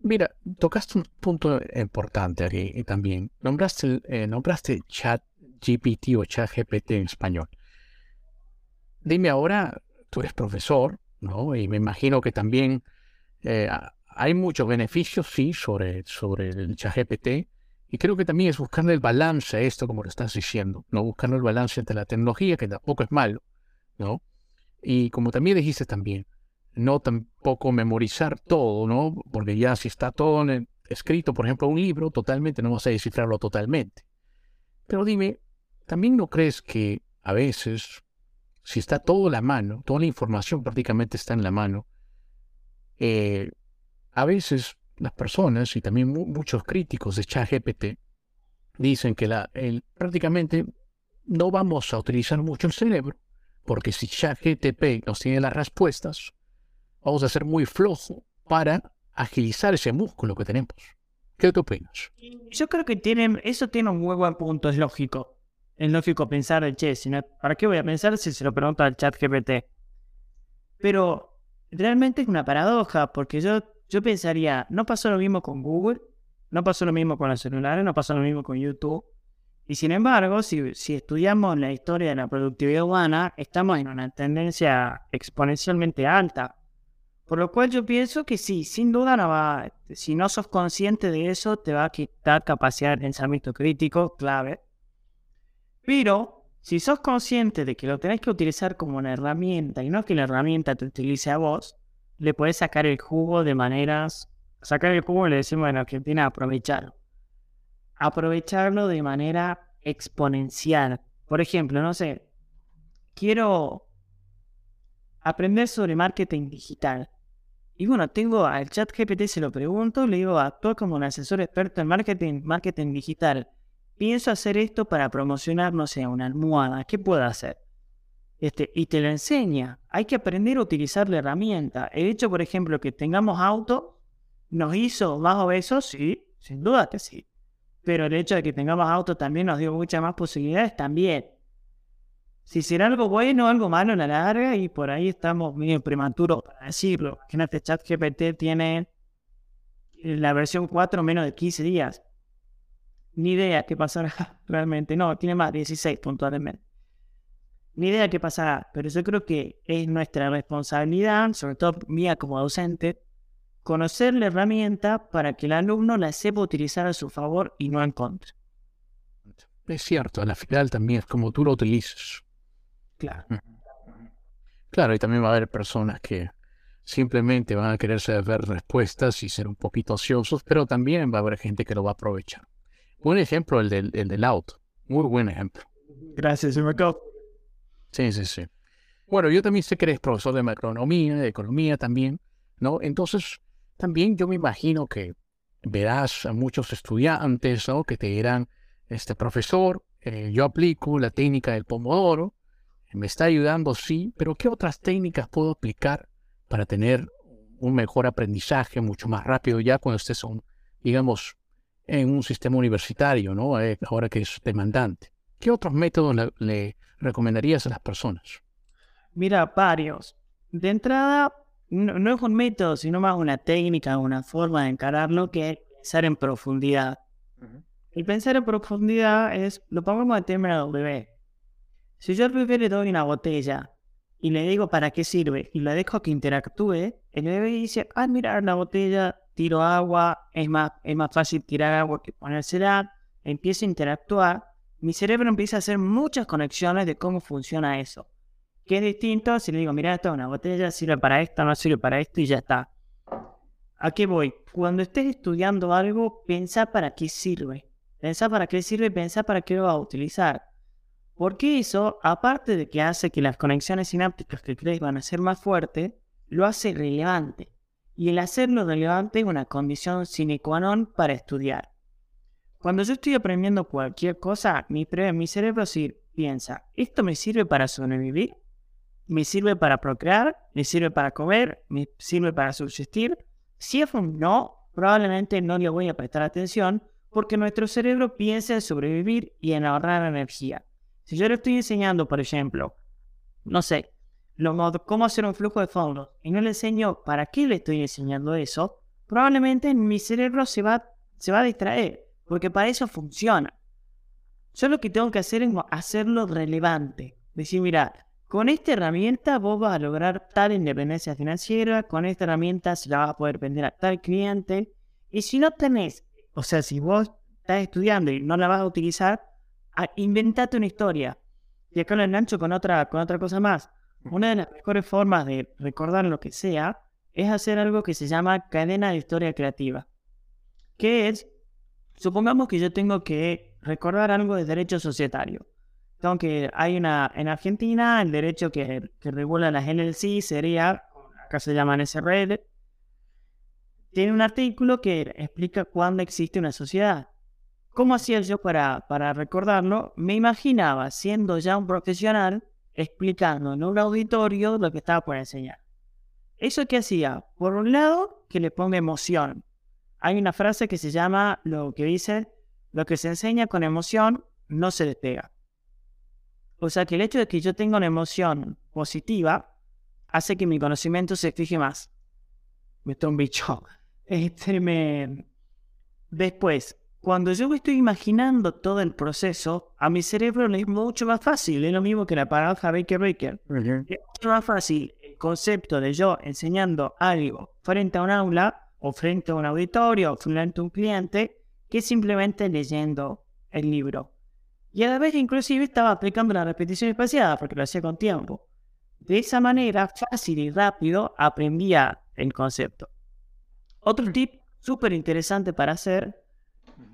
Mira, tocaste un punto importante aquí también. Nombraste, eh, nombraste chat GPT o chat GPT en español. Dime ahora, tú eres profesor, ¿no? Y me imagino que también eh, hay muchos beneficios, sí, sobre, sobre el chat GPT. Y creo que también es buscar el balance a esto, como lo estás diciendo, ¿no? Buscando el balance entre la tecnología, que tampoco es malo, ¿no? Y como también dijiste también, no tampoco memorizar todo, ¿no? Porque ya si está todo escrito, por ejemplo, un libro, totalmente no vas a descifrarlo totalmente. Pero dime, ¿también no crees que a veces, si está todo en la mano, toda la información prácticamente está en la mano, eh, a veces las personas y también muchos críticos de ChatGPT dicen que prácticamente no vamos a utilizar mucho el cerebro, porque si ChatGPT nos tiene las respuestas, vamos a ser muy flojo para agilizar ese músculo que tenemos. ¿Qué te opinas? Yo creo que tienen, eso tiene un muy buen punto, es lógico. Es lógico pensar en che, ¿para qué voy a pensar si se lo pregunto al chat GPT? Pero realmente es una paradoja, porque yo, yo pensaría, no pasó lo mismo con Google, no pasó lo mismo con los celulares, no pasó lo mismo con YouTube. Y sin embargo, si, estudiamos la historia de la productividad humana, estamos en una tendencia exponencialmente alta. Por lo cual yo pienso que sí, sin duda no va, si no sos consciente de eso, te va a quitar capacidad de pensamiento crítico, clave. Pero si sos consciente de que lo tenés que utilizar como una herramienta y no que la herramienta te utilice a vos, le podés sacar el jugo de maneras, sacar el jugo le decimos en Argentina aprovecharlo. Aprovecharlo de manera exponencial. Por ejemplo, no sé, quiero aprender sobre marketing digital. Y bueno, tengo al chat GPT, se lo pregunto, le digo, actúa como un asesor experto en marketing, marketing digital. Pienso hacer esto para promocionar, no sé, una almohada. ¿Qué puedo hacer? Este, y te lo enseña. Hay que aprender a utilizar la herramienta. El hecho, por ejemplo, que tengamos auto, ¿nos hizo más obesos? Sí, sin duda que sí. Pero el hecho de que tengamos auto también nos dio muchas más posibilidades también si será algo bueno o algo malo en la larga y por ahí estamos medio prematuros para decirlo. Imagínate, ChatGPT tiene la versión 4 menos de 15 días. Ni idea qué pasará realmente. No, tiene más, 16 puntualmente. Ni idea qué pasará, pero yo creo que es nuestra responsabilidad, sobre todo mía como docente, conocer la herramienta para que el alumno la sepa utilizar a su favor y no en contra. Es cierto, a la final también es como tú lo utilices. Claro. Claro, y también va a haber personas que simplemente van a querer saber respuestas y ser un poquito ociosos, pero también va a haber gente que lo va a aprovechar. Buen ejemplo el del, el del auto. Muy buen ejemplo. Gracias, Marco. Sí, sí, sí. Bueno, yo también sé que eres profesor de macroeconomía, de economía también, ¿no? Entonces, también yo me imagino que verás a muchos estudiantes, ¿no? Que te dirán, este profesor, eh, yo aplico la técnica del pomodoro, me está ayudando, sí, pero ¿qué otras técnicas puedo aplicar para tener un mejor aprendizaje mucho más rápido ya cuando estés, digamos, en un sistema universitario, ¿no? Eh, ahora que es demandante. ¿Qué otros métodos le, recomendarías a las personas? Mira, varios. De entrada, no, es un método, sino más una técnica, una forma de encararlo que es pensar en profundidad. El pensar en profundidad es, lo pongamos al tema del bebé. Si yo al bebé le doy una botella y le digo para qué sirve y le dejo que interactúe, el bebé dice, ah, mira la botella, tiro agua, es más, es más fácil tirar agua que ponérsela, empieza a interactuar, mi cerebro empieza a hacer muchas conexiones de cómo funciona eso. Que es distinto si le digo, mira, esto es una botella, sirve para esto, no sirve para esto y ya está. ¿A qué voy? Cuando estés estudiando algo, piensa para qué sirve. Pensá para qué sirve, pensá para qué lo va a utilizar. Porque eso, aparte de que hace que las conexiones sinápticas que crees van a ser más fuertes, lo hace relevante. Y el hacerlo relevante es una condición sine qua non para estudiar. Cuando yo estoy aprendiendo cualquier cosa, mi, mi cerebro sí piensa, ¿esto me sirve para sobrevivir? ¿Me sirve para procrear? ¿Me sirve para comer? ¿Me sirve para subsistir? Si es un no, probablemente no le voy a prestar atención porque nuestro cerebro piensa en sobrevivir y en ahorrar energía. Si yo le estoy enseñando, por ejemplo, no sé, cómo hacer un flujo de fondos y no le enseño para qué le estoy enseñando eso, probablemente mi cerebro se va a distraer, porque para eso funciona. Yo lo que tengo que hacer es hacerlo relevante. Decir, mira, con esta herramienta vos vas a lograr tal independencia financiera, con esta herramienta se la vas a poder vender a tal cliente. Y si no tenés, o sea, si vos estás estudiando y no la vas a utilizar, inventate una historia. Y acá lo engancho con otra, con otra cosa más. Una de las mejores formas de recordar lo que sea es hacer algo que se llama cadena de historia creativa. ¿Qué es? Supongamos que yo tengo que recordar algo de derecho societario. Aunque hay una, en Argentina, el derecho que, que regula las LLC sería, acá se llaman SRL, tiene un artículo que explica cuándo existe una sociedad. ¿Cómo hacía yo para, para recordarlo? Me imaginaba, siendo ya un profesional, explicando en un auditorio lo que estaba por enseñar. ¿Eso qué hacía? Por un lado, que le ponga emoción. Hay una frase que se llama, lo que dice, lo que se enseña con emoción no se despega. O sea que el hecho de que yo tenga una emoción positiva hace que mi conocimiento se fije más. Me está un bicho. Este me... Después, cuando yo me estoy imaginando todo el proceso, a mi cerebro le es mucho más fácil. Es lo mismo que la paradoja Baker Baker. Es mucho más fácil el concepto de yo enseñando algo frente a un aula o frente a un auditorio o frente a un cliente que simplemente leyendo el libro. Y a la vez inclusive estaba aplicando la repetición espaciada porque lo hacía con tiempo. De esa manera, fácil y rápido, aprendía el concepto. Otro tip súper interesante para hacer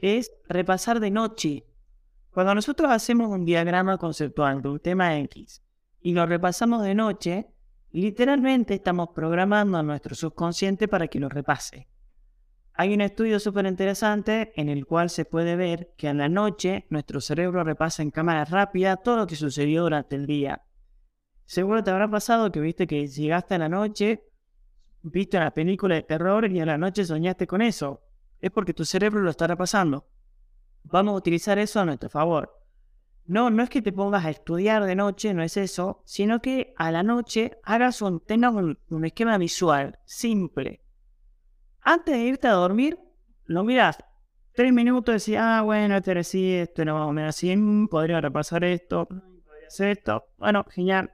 es repasar de noche. Cuando nosotros hacemos un diagrama conceptual de un tema X y lo repasamos de noche, literalmente estamos programando a nuestro subconsciente para que lo repase. Hay un estudio súper interesante en el cual se puede ver que a la noche nuestro cerebro repasa en cámara rápida todo lo que sucedió durante el día. Seguro te habrá pasado que viste que llegaste a la noche, viste una película de terror y a la noche soñaste con eso es porque tu cerebro lo está repasando. Vamos a utilizar eso a nuestro favor. No, no es que te pongas a estudiar de noche, no es eso, sino que a la noche hagas un, tengas un, esquema visual simple. Antes de irte a dormir, lo miras tres minutos decís, ah, bueno, este era así, esto era más o menos así, mm, podría repasar esto, podría hacer esto, bueno, genial,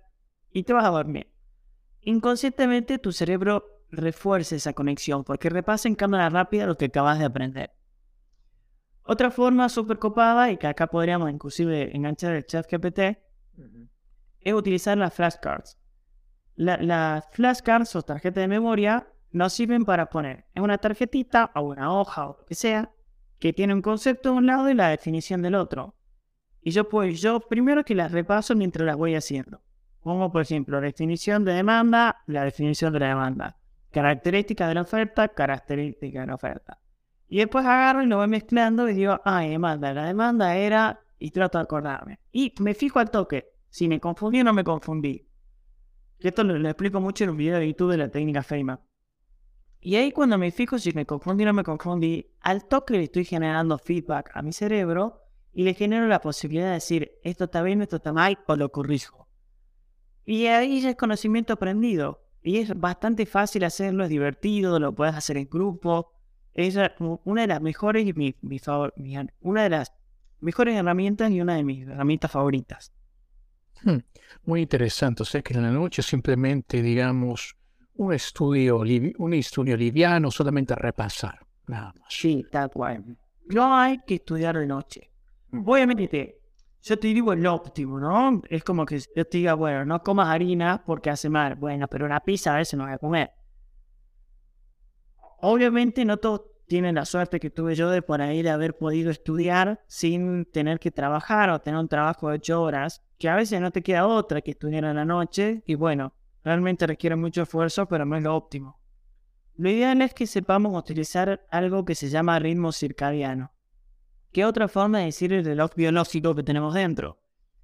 y te vas a dormir. Inconscientemente tu cerebro refuerce esa conexión, porque repasa en cámara rápida lo que acabas de aprender. Otra forma súper copada, y que acá podríamos inclusive enganchar el chat GPT, es utilizar las flashcards. las flashcards o tarjetas de memoria nos sirven para poner en una tarjetita o una hoja o lo que sea, que tiene un concepto de un lado y la definición del otro. Y yo pues yo primero que las repaso mientras las voy haciendo. Pongo por ejemplo la definición de demanda, la definición de la demanda. Características de la oferta, características de la oferta. Y después agarro y lo voy mezclando y digo, ah, demanda. La demanda era, y trato de acordarme. Y me fijo al toque. Si me confundí o no me confundí. Esto lo, explico mucho en un video de YouTube de la técnica Feynman. Y ahí cuando me fijo si me confundí o no me confundí, al toque le estoy generando feedback a mi cerebro y le genero la posibilidad de decir, esto está bien, esto está mal, o lo corrijo. Y ahí ya es conocimiento aprendido. Y es bastante fácil hacerlo, es divertido, lo puedes hacer en grupo. Es una de las mejores y mi, favor, una de las mejores herramientas y una de mis herramientas favoritas. Hmm, muy interesante. O sea que en la noche simplemente, digamos, un estudio, un estudio liviano, solamente repasar. Nada más. Sí, tal cual. No hay que estudiar de noche. Obviamente, yo te digo el óptimo, ¿no? Es como que yo te diga, bueno, no comas harina porque hace mal. Bueno, pero una pizza a veces no voy a comer. Obviamente no todos tienen la suerte que tuve yo de por ahí de haber podido estudiar sin tener que trabajar o tener un trabajo de ocho horas, que a veces no te queda otra que estudiar en la noche y bueno, realmente requiere mucho esfuerzo, pero no es lo óptimo. Lo ideal es que sepamos utilizar algo que se llama ritmo circadiano. ¿Qué otra forma de decir el reloj biológico que tenemos dentro?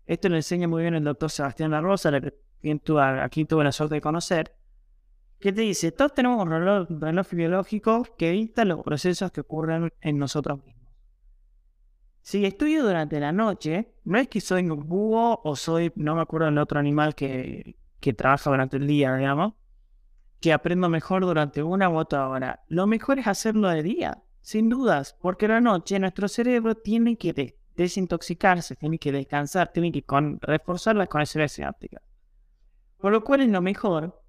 Esto lo enseña muy bien el doctor Sebastián La Rosa, a quien tuve la suerte de conocer, que te dice, todos tenemos un reloj, reloj, biológico que evita los procesos que ocurren en nosotros mismos. Si estudio durante la noche, no es que soy un búho o soy, no me acuerdo el otro animal que, que trabaja durante el día, digamos, que aprendo mejor durante una u otra hora. Lo mejor es hacerlo de día, sin dudas, porque la noche nuestro cerebro tiene que desintoxicarse, tiene que descansar, tiene que reforzar las conexiones sinápticas. Por lo cual es lo mejor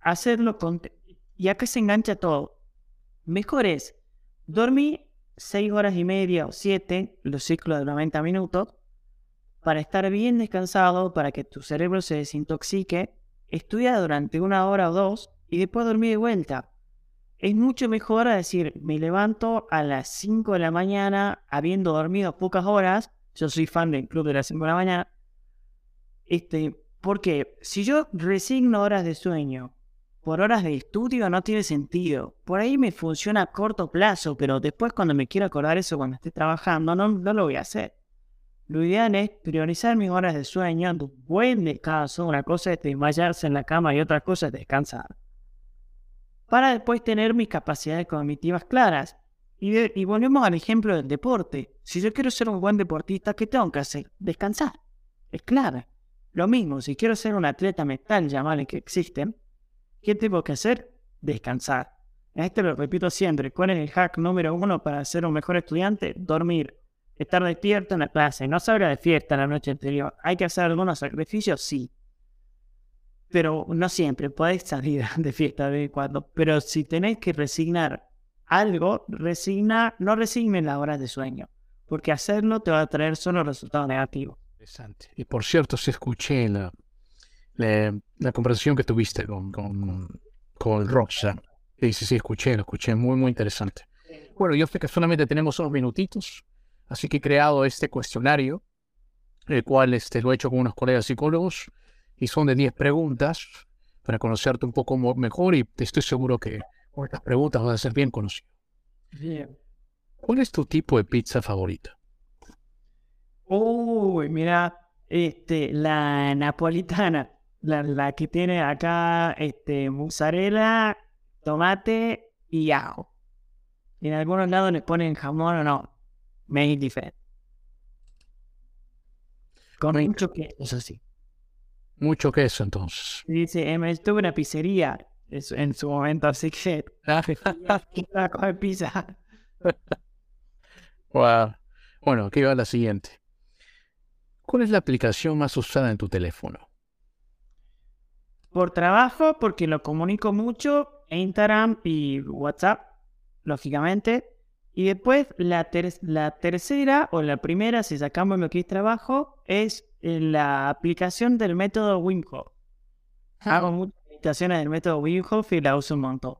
hacerlo con... Y acá se engancha todo. Mejor es dormir 6 horas y media o 7, los ciclos de 90 minutos, para estar bien descansado, para que tu cerebro se desintoxique, estudia durante una hora o dos y después dormir de vuelta. Es mucho mejor a decir, me levanto a las 5 de la mañana habiendo dormido pocas horas. Yo soy fan del club de las 5 de la mañana. Este, porque si yo resigno horas de sueño por horas de estudio no tiene sentido. Por ahí me funciona a corto plazo, pero después cuando me quiero acordar eso cuando esté trabajando, no, no lo voy a hacer. Lo ideal es priorizar mis horas de sueño, un buen descanso. Una cosa es desmayarse en la cama y otra cosa es descansar. Para después tener mis capacidades cognitivas claras. Y, volvemos al ejemplo del deporte. Si yo quiero ser un buen deportista, ¿qué tengo que hacer? Descansar. Es claro. Lo mismo, si quiero ser un atleta mental, llamarle que existen, ¿qué tengo que hacer? Descansar. Este lo repito siempre. ¿Cuál es el hack número uno para ser un mejor estudiante? Dormir estar despierto en la clase, no salga de fiesta la noche anterior. ¿Hay que hacer algunos sacrificios? Sí. Pero no siempre, podéis salir de fiesta de cuando. Pero si tenéis que resignar algo, resigna, no resignen las horas de sueño, porque hacerlo te va a traer solo resultados negativos. Interesante. Y por cierto, si escuché la, la, conversación que tuviste con, con, con Roxa. Sí, sí, sí, escuché, lo escuché, muy, muy interesante. Bueno, yo sé que solamente tenemos unos minutitos, Así que he creado este cuestionario, el cual este, lo he hecho con unos colegas psicólogos, y son de 10 preguntas para conocerte un poco mejor y estoy seguro que con estas preguntas vas a ser bien conocido. Bien. ¿Cuál es tu tipo de pizza favorita? Uy, mira, este, la napolitana, la, que tiene acá este, mozzarella, tomate y ajo. En algunos lados le ponen jamón o no made different. Con mucho queso, eso sí. Mucho queso, entonces. Dice, em, estuve en una pizzería en su momento, así que... a comer pizza. wow. Bueno, aquí va la siguiente. ¿Cuál es la aplicación más usada en tu teléfono? Por trabajo, porque lo comunico mucho, Instagram y WhatsApp, lógicamente. Y después la, la tercera o la primera, si sacamos lo que es trabajo, es eh, la aplicación del método Wim Hof. Hago muchas aplicaciones del método Wim Hof y la uso un montón.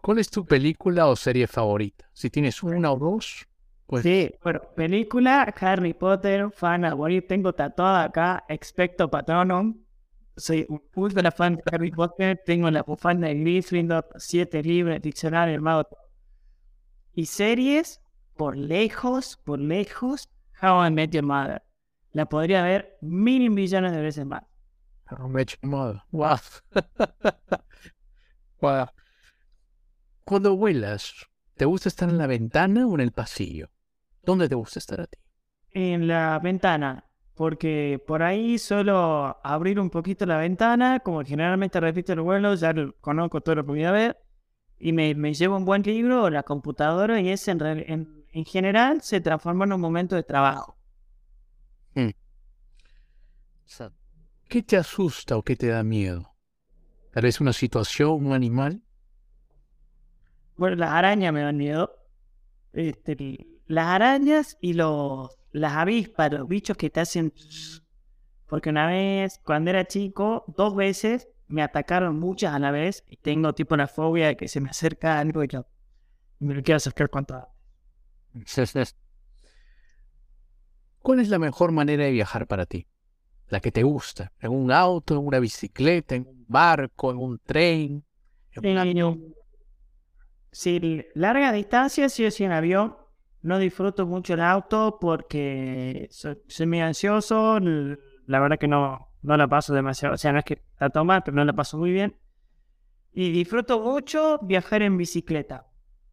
¿Cuál es tu película o serie favorita? Si tienes una o dos, pues... Sí, bueno, película, Harry Potter, fan, tengo tatuada acá, Expecto Patronum, soy un ultra fan de Harry Potter, tengo la bufanda de Gryffindor, siete libros, diccionario, hermano. Y series, por lejos, por lejos, How I Met Your Mother. La podría ver mil millones de veces más. How I Met Your Mother. Wow. wow. Cuando vuelas, ¿te gusta estar en la ventana o en el pasillo? ¿Dónde te gusta estar a ti? En la ventana porque por ahí solo abrir un poquito la ventana, como generalmente repito el vuelo, ya conozco todo lo que voy a ver, y me, llevo un buen libro o la computadora y ese en, en, general se transforma en un momento de trabajo. Hmm. ¿Qué te asusta o qué te da miedo? ¿Tal vez una situación, un animal? Bueno, las arañas me dan miedo. Este, las arañas y los las avispas, los bichos que te hacen... Porque una vez, cuando era chico, dos veces me atacaron muchas a la vez y tengo tipo una fobia de que se me acerca algo y yo me lo quiero acercar cuanto ¿Cuál es la mejor manera de viajar para ti? La que te gusta. ¿En un auto, en una bicicleta, en un barco, en un tren? En avión. Si larga distancia, sí o sí en avión no disfruto mucho el auto porque soy, muy ansioso. La verdad que no, no la paso demasiado. O sea, no es que la toma, pero no la paso muy bien. Y disfruto mucho viajar en bicicleta.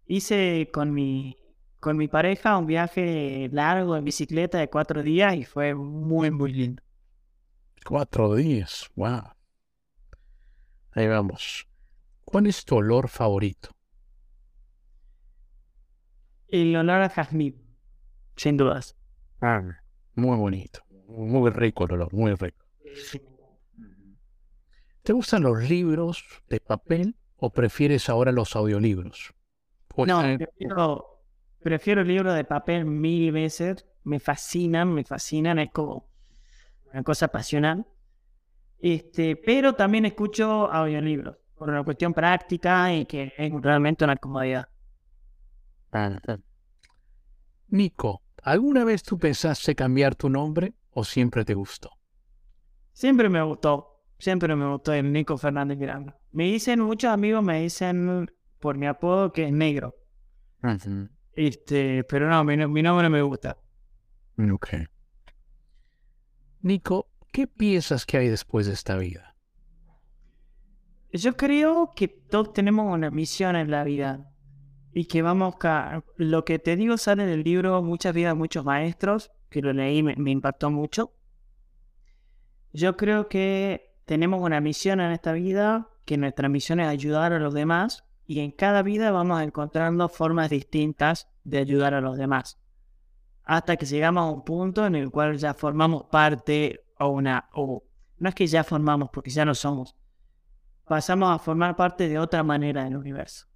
hice con mi, con mi pareja un viaje largo en bicicleta de cuatro días y fue muy, muy lindo. Cuatro días, wow. Ahí vamos. ¿Cuál es tu olor favorito? El olor a jazmín, sin dudas. Ah, muy bonito. Muy rico el olor, muy rico. ¿Te gustan los libros de papel o prefieres ahora los audiolibros? Pues, No, eh, prefiero, prefiero libros de papel mil veces. Me fascinan, me fascinan. Es como una cosa pasional. Este, pero también escucho audiolibros por una cuestión práctica y que es realmente una comodidad. Nico, ¿alguna vez tú pensaste cambiar tu nombre o siempre te gustó? Siempre me gustó, siempre me gustó el Nico Fernández Miranda. Me dicen, muchos amigos me dicen por mi apodo que es negro. Este, pero no, mi, no- mi nombre me gusta. Ok. Nico, ¿qué piensas que hay después de esta vida? Yo creo que todos tenemos una misión en la vida y que vamos a... Lo que te digo sale del libro Muchas vidas, muchos maestros, que lo leí, me, me impactó mucho. Yo creo que tenemos una misión en esta vida, que nuestra misión es ayudar a los demás y en cada vida vamos encontrando formas distintas de ayudar a los demás. Hasta que llegamos a un punto en el cual ya formamos parte o una... o no es que ya formamos porque ya no somos, pasamos a formar parte de otra manera del universo.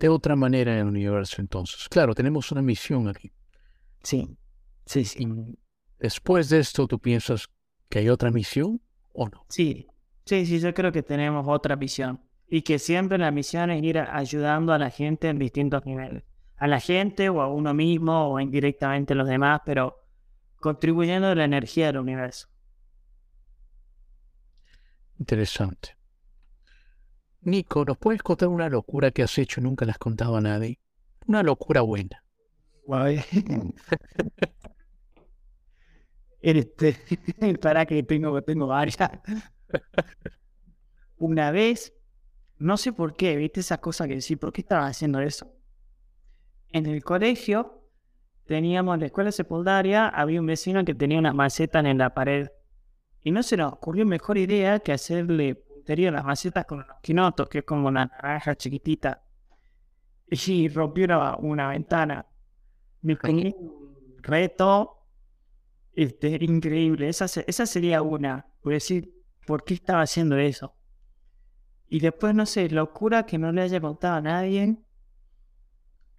De otra manera en el universo, entonces. Claro, tenemos una misión aquí. Sí, sí, sí. Y después de esto, ¿tú piensas que hay otra misión o no? Sí, sí, sí, yo creo que tenemos otra visión. Y que siempre la misión es ir ayudando a la gente en distintos niveles. A la gente o a uno mismo o indirectamente a los demás, pero contribuyendo a la energía del universo. Interesante. Nico, ¿nos puedes contar una locura que has hecho y nunca le has contado a nadie? Una locura buena. Este, para que tengo, tengo varias. Una vez, no sé por qué, viste esa cosa que decís, ¿por qué estaba haciendo eso? En el colegio teníamos en la escuela secundaria, había un vecino que tenía unas macetas en la pared. Y no se nos ocurrió mejor idea que hacerle puntería a las macetas con unos quinotos, que es como una naranja chiquitita. Y rompió una, una ventana. Me comí un reto este, increíble. Esa, esa sería una. Por decir, ¿por qué estaba haciendo eso? Y después, no sé, locura que no le haya contado a nadie.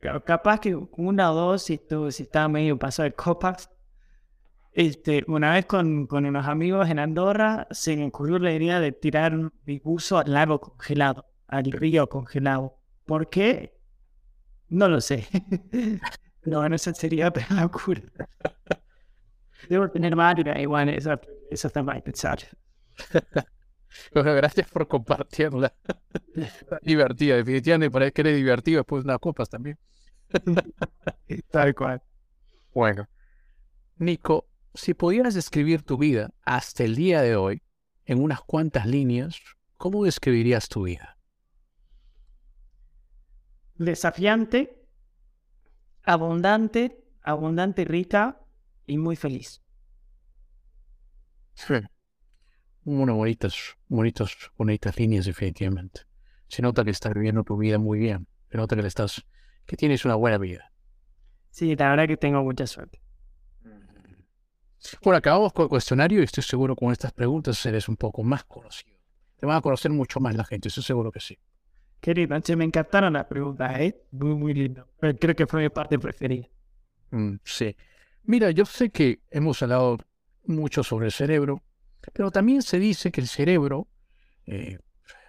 Ca- Capaz que una o dos, si, si estaba medio pasado de copas. Este, una vez con, con unos amigos en Andorra, se me ocurrió la idea de tirar mi buzo al lago congelado, al río congelado. ¿Por qué? No lo sé. No, bueno, esa sería otra locura. Debo tener varias, igual, eso, eso está mal pensar. Bueno, gracias por compartirla. Divertida, definitivamente parece que eres divertido después de unas copas también. Tal cual. Bueno. Nico, si pudieras describir tu vida hasta el día de hoy en unas cuantas líneas, ¿cómo describirías tu vida? Desafiante, abundante, abundante, rica y muy feliz. Sí. Unas bonitas, bonitas, bonitas líneas, definitivamente. Se nota que estás viviendo tu vida muy bien. Se nota que le estás, que tienes una buena vida. Sí, la verdad que tengo mucha suerte. Bueno, acabamos con el cuestionario y estoy seguro con estas preguntas eres un poco más conocido. Te van a conocer mucho más la gente, estoy seguro que sí. Querido, me encantaron las preguntas, ¿eh? Muy, muy lindo. Creo que fue mi parte preferida. Mm, sí. Mira, yo sé que hemos hablado mucho sobre el cerebro, pero también se dice que el cerebro eh,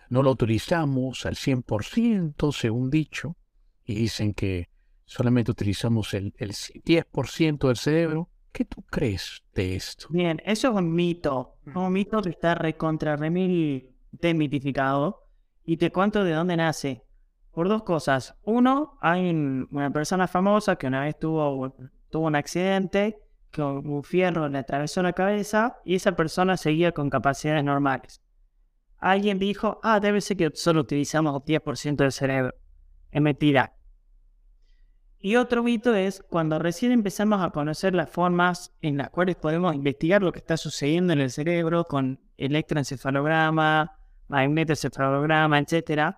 no lo utilizamos al 100%, según dicho, y dicen que solamente utilizamos el, el 10% del cerebro. ¿Qué tú crees de esto? Bien, eso es un mito. Un mito que está recontra remil demitificado. Y te cuento de dónde nace. Por dos cosas. Uno, hay un- una persona famosa que una vez tuvo, tuvo un accidente con un fierro le atravesó la cabeza y esa persona seguía con capacidades normales. alguien dijo, ah, debe ser que solo utilizamos 10% del cerebro. Es mentira. Y otro mito es cuando recién empezamos a conocer las formas en las cuales podemos investigar lo que está sucediendo en el cerebro con electroencefalograma, magnetoencefalograma, etc.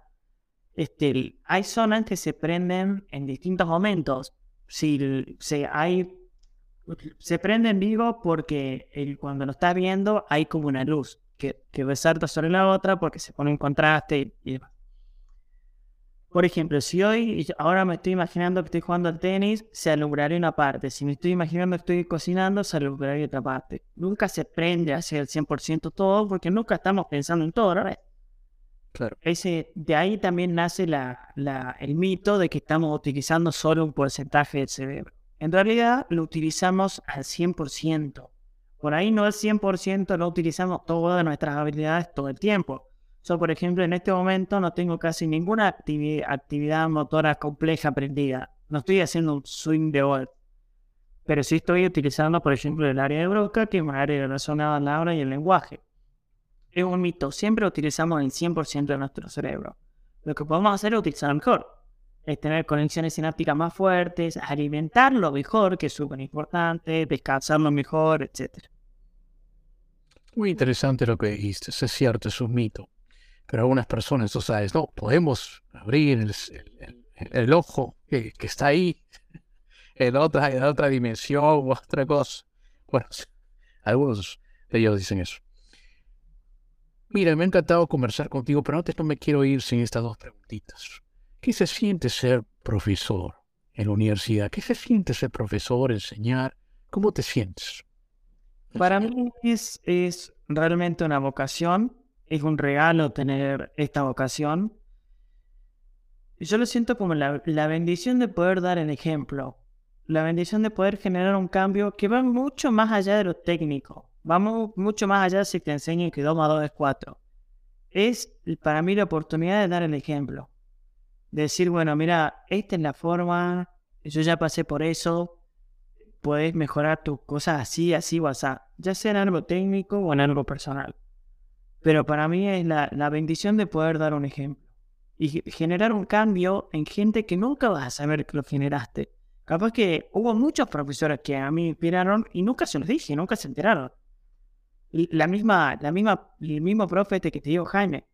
Este, hay zonas que se prenden en distintos momentos. Si, se hay, se prenden vivo porque el, cuando lo estás viendo hay como una luz que, resalta sobre la otra porque se pone en contraste y demás. Por ejemplo, si hoy, ahora me estoy imaginando que estoy jugando al tenis, se alumbraría una parte. Si me estoy imaginando que estoy cocinando, se alumbraría otra parte. Nunca se prende hacia el 100% todo porque nunca estamos pensando en todo, ¿verdad? Claro. Ese, de ahí también nace la, la, el mito de que estamos utilizando solo un porcentaje del cerebro. En realidad lo utilizamos al 100%. Por ahí no al 100%, no utilizamos todas nuestras habilidades todo el tiempo. Yo, por ejemplo, en este momento no tengo casi ninguna actividad motora compleja aprendida. No estoy haciendo un swing de golf. Pero sí estoy utilizando, por ejemplo, el área de broca, que es un área relacionada a la habla y el lenguaje. Es un mito. Siempre utilizamos el 100% de nuestro cerebro. Lo que podemos hacer es utilizarlo mejor. Es tener conexiones sinápticas más fuertes, alimentarlo mejor, que es súper importante, descansarlo mejor, etc. Muy interesante lo que dijiste. Es cierto, es un mito. Pero algunas personas, tú sabes, no, podemos abrir el, ojo que, está ahí en otra, en otra dimensión o otra cosa. Bueno, algunos de ellos dicen eso. Mira, me ha encantado conversar contigo, pero antes no me quiero ir sin estas dos preguntitas. ¿Qué se siente ser profesor en la universidad? ¿Qué se siente ser profesor, enseñar? ¿Cómo te sientes? Para mí es, es realmente una vocación es un regalo tener esta vocación. Yo lo siento como la, bendición de poder dar el ejemplo, la bendición de poder generar un cambio que va mucho más allá de lo técnico, vamos mucho más allá si te enseño que 2 más 2 es 4. Es para mí la oportunidad de dar el ejemplo. decir, bueno, mira, esta es la forma, yo ya pasé por eso, puedes mejorar tus cosas así, así o así, ya sea en algo técnico o en algo personal. Pero para mí es la, bendición de poder dar un ejemplo y generar un cambio en gente que nunca vas a saber que lo generaste. Capaz que hubo muchos profesores que a mí inspiraron y nunca se los dije, nunca se enteraron. La misma, la misma, el mismo profe este que te digo, Jaime.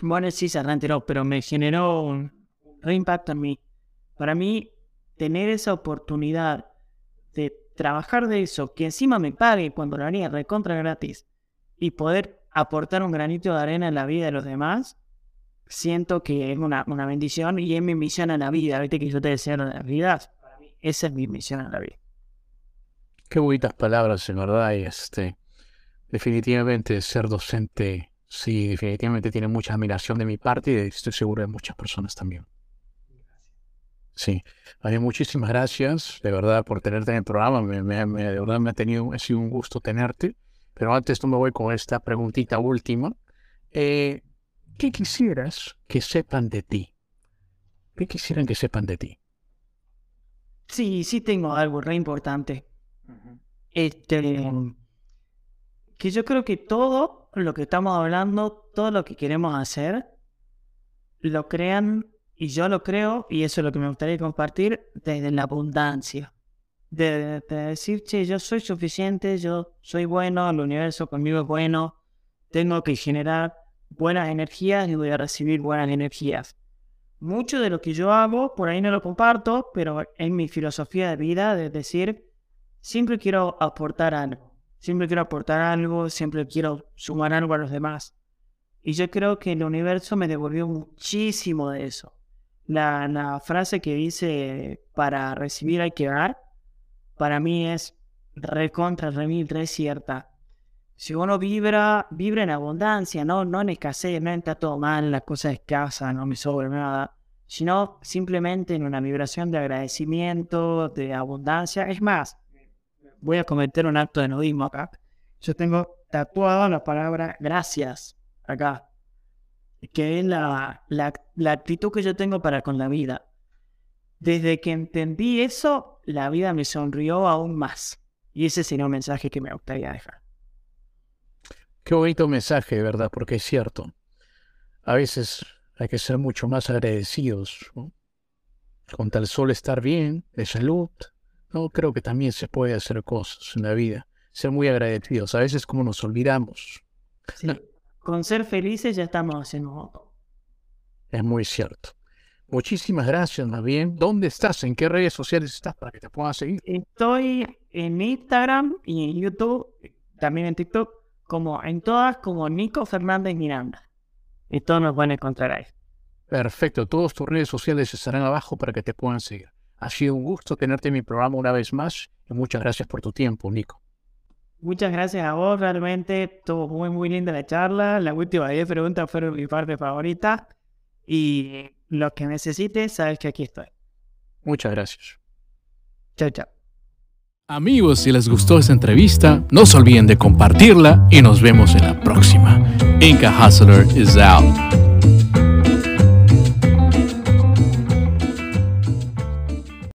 Bueno, sí se enteró, pero me generó un, un impacto en mí. Para mí, tener esa oportunidad de trabajar de eso, que encima me pague cuando lo haría recontra gratis, y poder aportar un granito de arena en la vida de los demás, siento que es una, una bendición y es mi misión en la vida. Viste que yo te decía en la vida, esa es mi misión en la vida. Qué bonitas palabras, en verdad. Y este, definitivamente ser docente, sí, definitivamente tiene mucha admiración de mi parte y estoy seguro de muchas personas también. Sí, muchísimas gracias, de verdad, por tenerte en el programa. Me, de verdad me ha tenido, ha sido un gusto tenerte. Pero antes no me voy con esta preguntita última. Eh, ¿Qué quisieras que sepan de ti? ¿Qué quisieran que sepan de ti? Sí, sí tengo algo re importante. Este, que yo creo que todo lo que estamos hablando, todo lo que queremos hacer, lo crean, y yo lo creo, y eso es lo que me gustaría compartir, desde la abundancia de, decir, che, yo soy suficiente, yo soy bueno, el universo conmigo es bueno, tengo que generar buenas energías y voy a recibir buenas energías. Mucho de lo que yo hago, por ahí no lo comparto, pero en mi filosofía de vida, de decir, siempre quiero aportar algo, siempre quiero aportar algo, siempre quiero sumar algo a los demás. Y yo creo que el universo me devolvió muchísimo de eso. La, la frase que dice, para recibir hay que dar, para mí es recontra, remil, re cierta. Si uno vibra, vibra en abundancia, no, no en escasez, no está todo mal, las cosas escasas, no me sobra nada, sino simplemente en una vibración de agradecimiento, de abundancia. Es más, voy a cometer un acto de nudismo acá. Yo tengo tatuado la palabra gracias acá, que es la, la, la actitud que yo tengo para con la vida. Desde que entendí eso, la vida me sonrió aún más. Y ese sería un mensaje que me gustaría dejar. Qué bonito mensaje, ¿verdad? Porque es cierto. A veces hay que ser mucho más agradecidos. ¿no? Con tal solo estar bien, de salud, no creo que también se puede hacer cosas en la vida. Ser muy agradecidos. A veces como nos olvidamos. Sí. Con ser felices ya estamos haciendo Es muy cierto. Muchísimas gracias, más bien. ¿Dónde estás? ¿En qué redes sociales estás para que te puedan seguir? Estoy en Instagram y en YouTube, también en TikTok, como en todas, como Nico Fernández Miranda. Y todos nos pueden encontrar ahí. Perfecto. Todas tus redes sociales estarán abajo para que te puedan seguir. Ha sido un gusto tenerte en mi programa una vez más y muchas gracias por tu tiempo, Nico. Muchas gracias a vos, realmente estuvo muy, muy linda la charla. Las últimas 10 preguntas fueron mi parte favorita. Y lo que necesites, sabes que aquí estoy. Muchas gracias. Chao, chao. Amigos, si les gustó esta entrevista, no se olviden de compartirla y nos vemos en la próxima. Inca Hustler is out.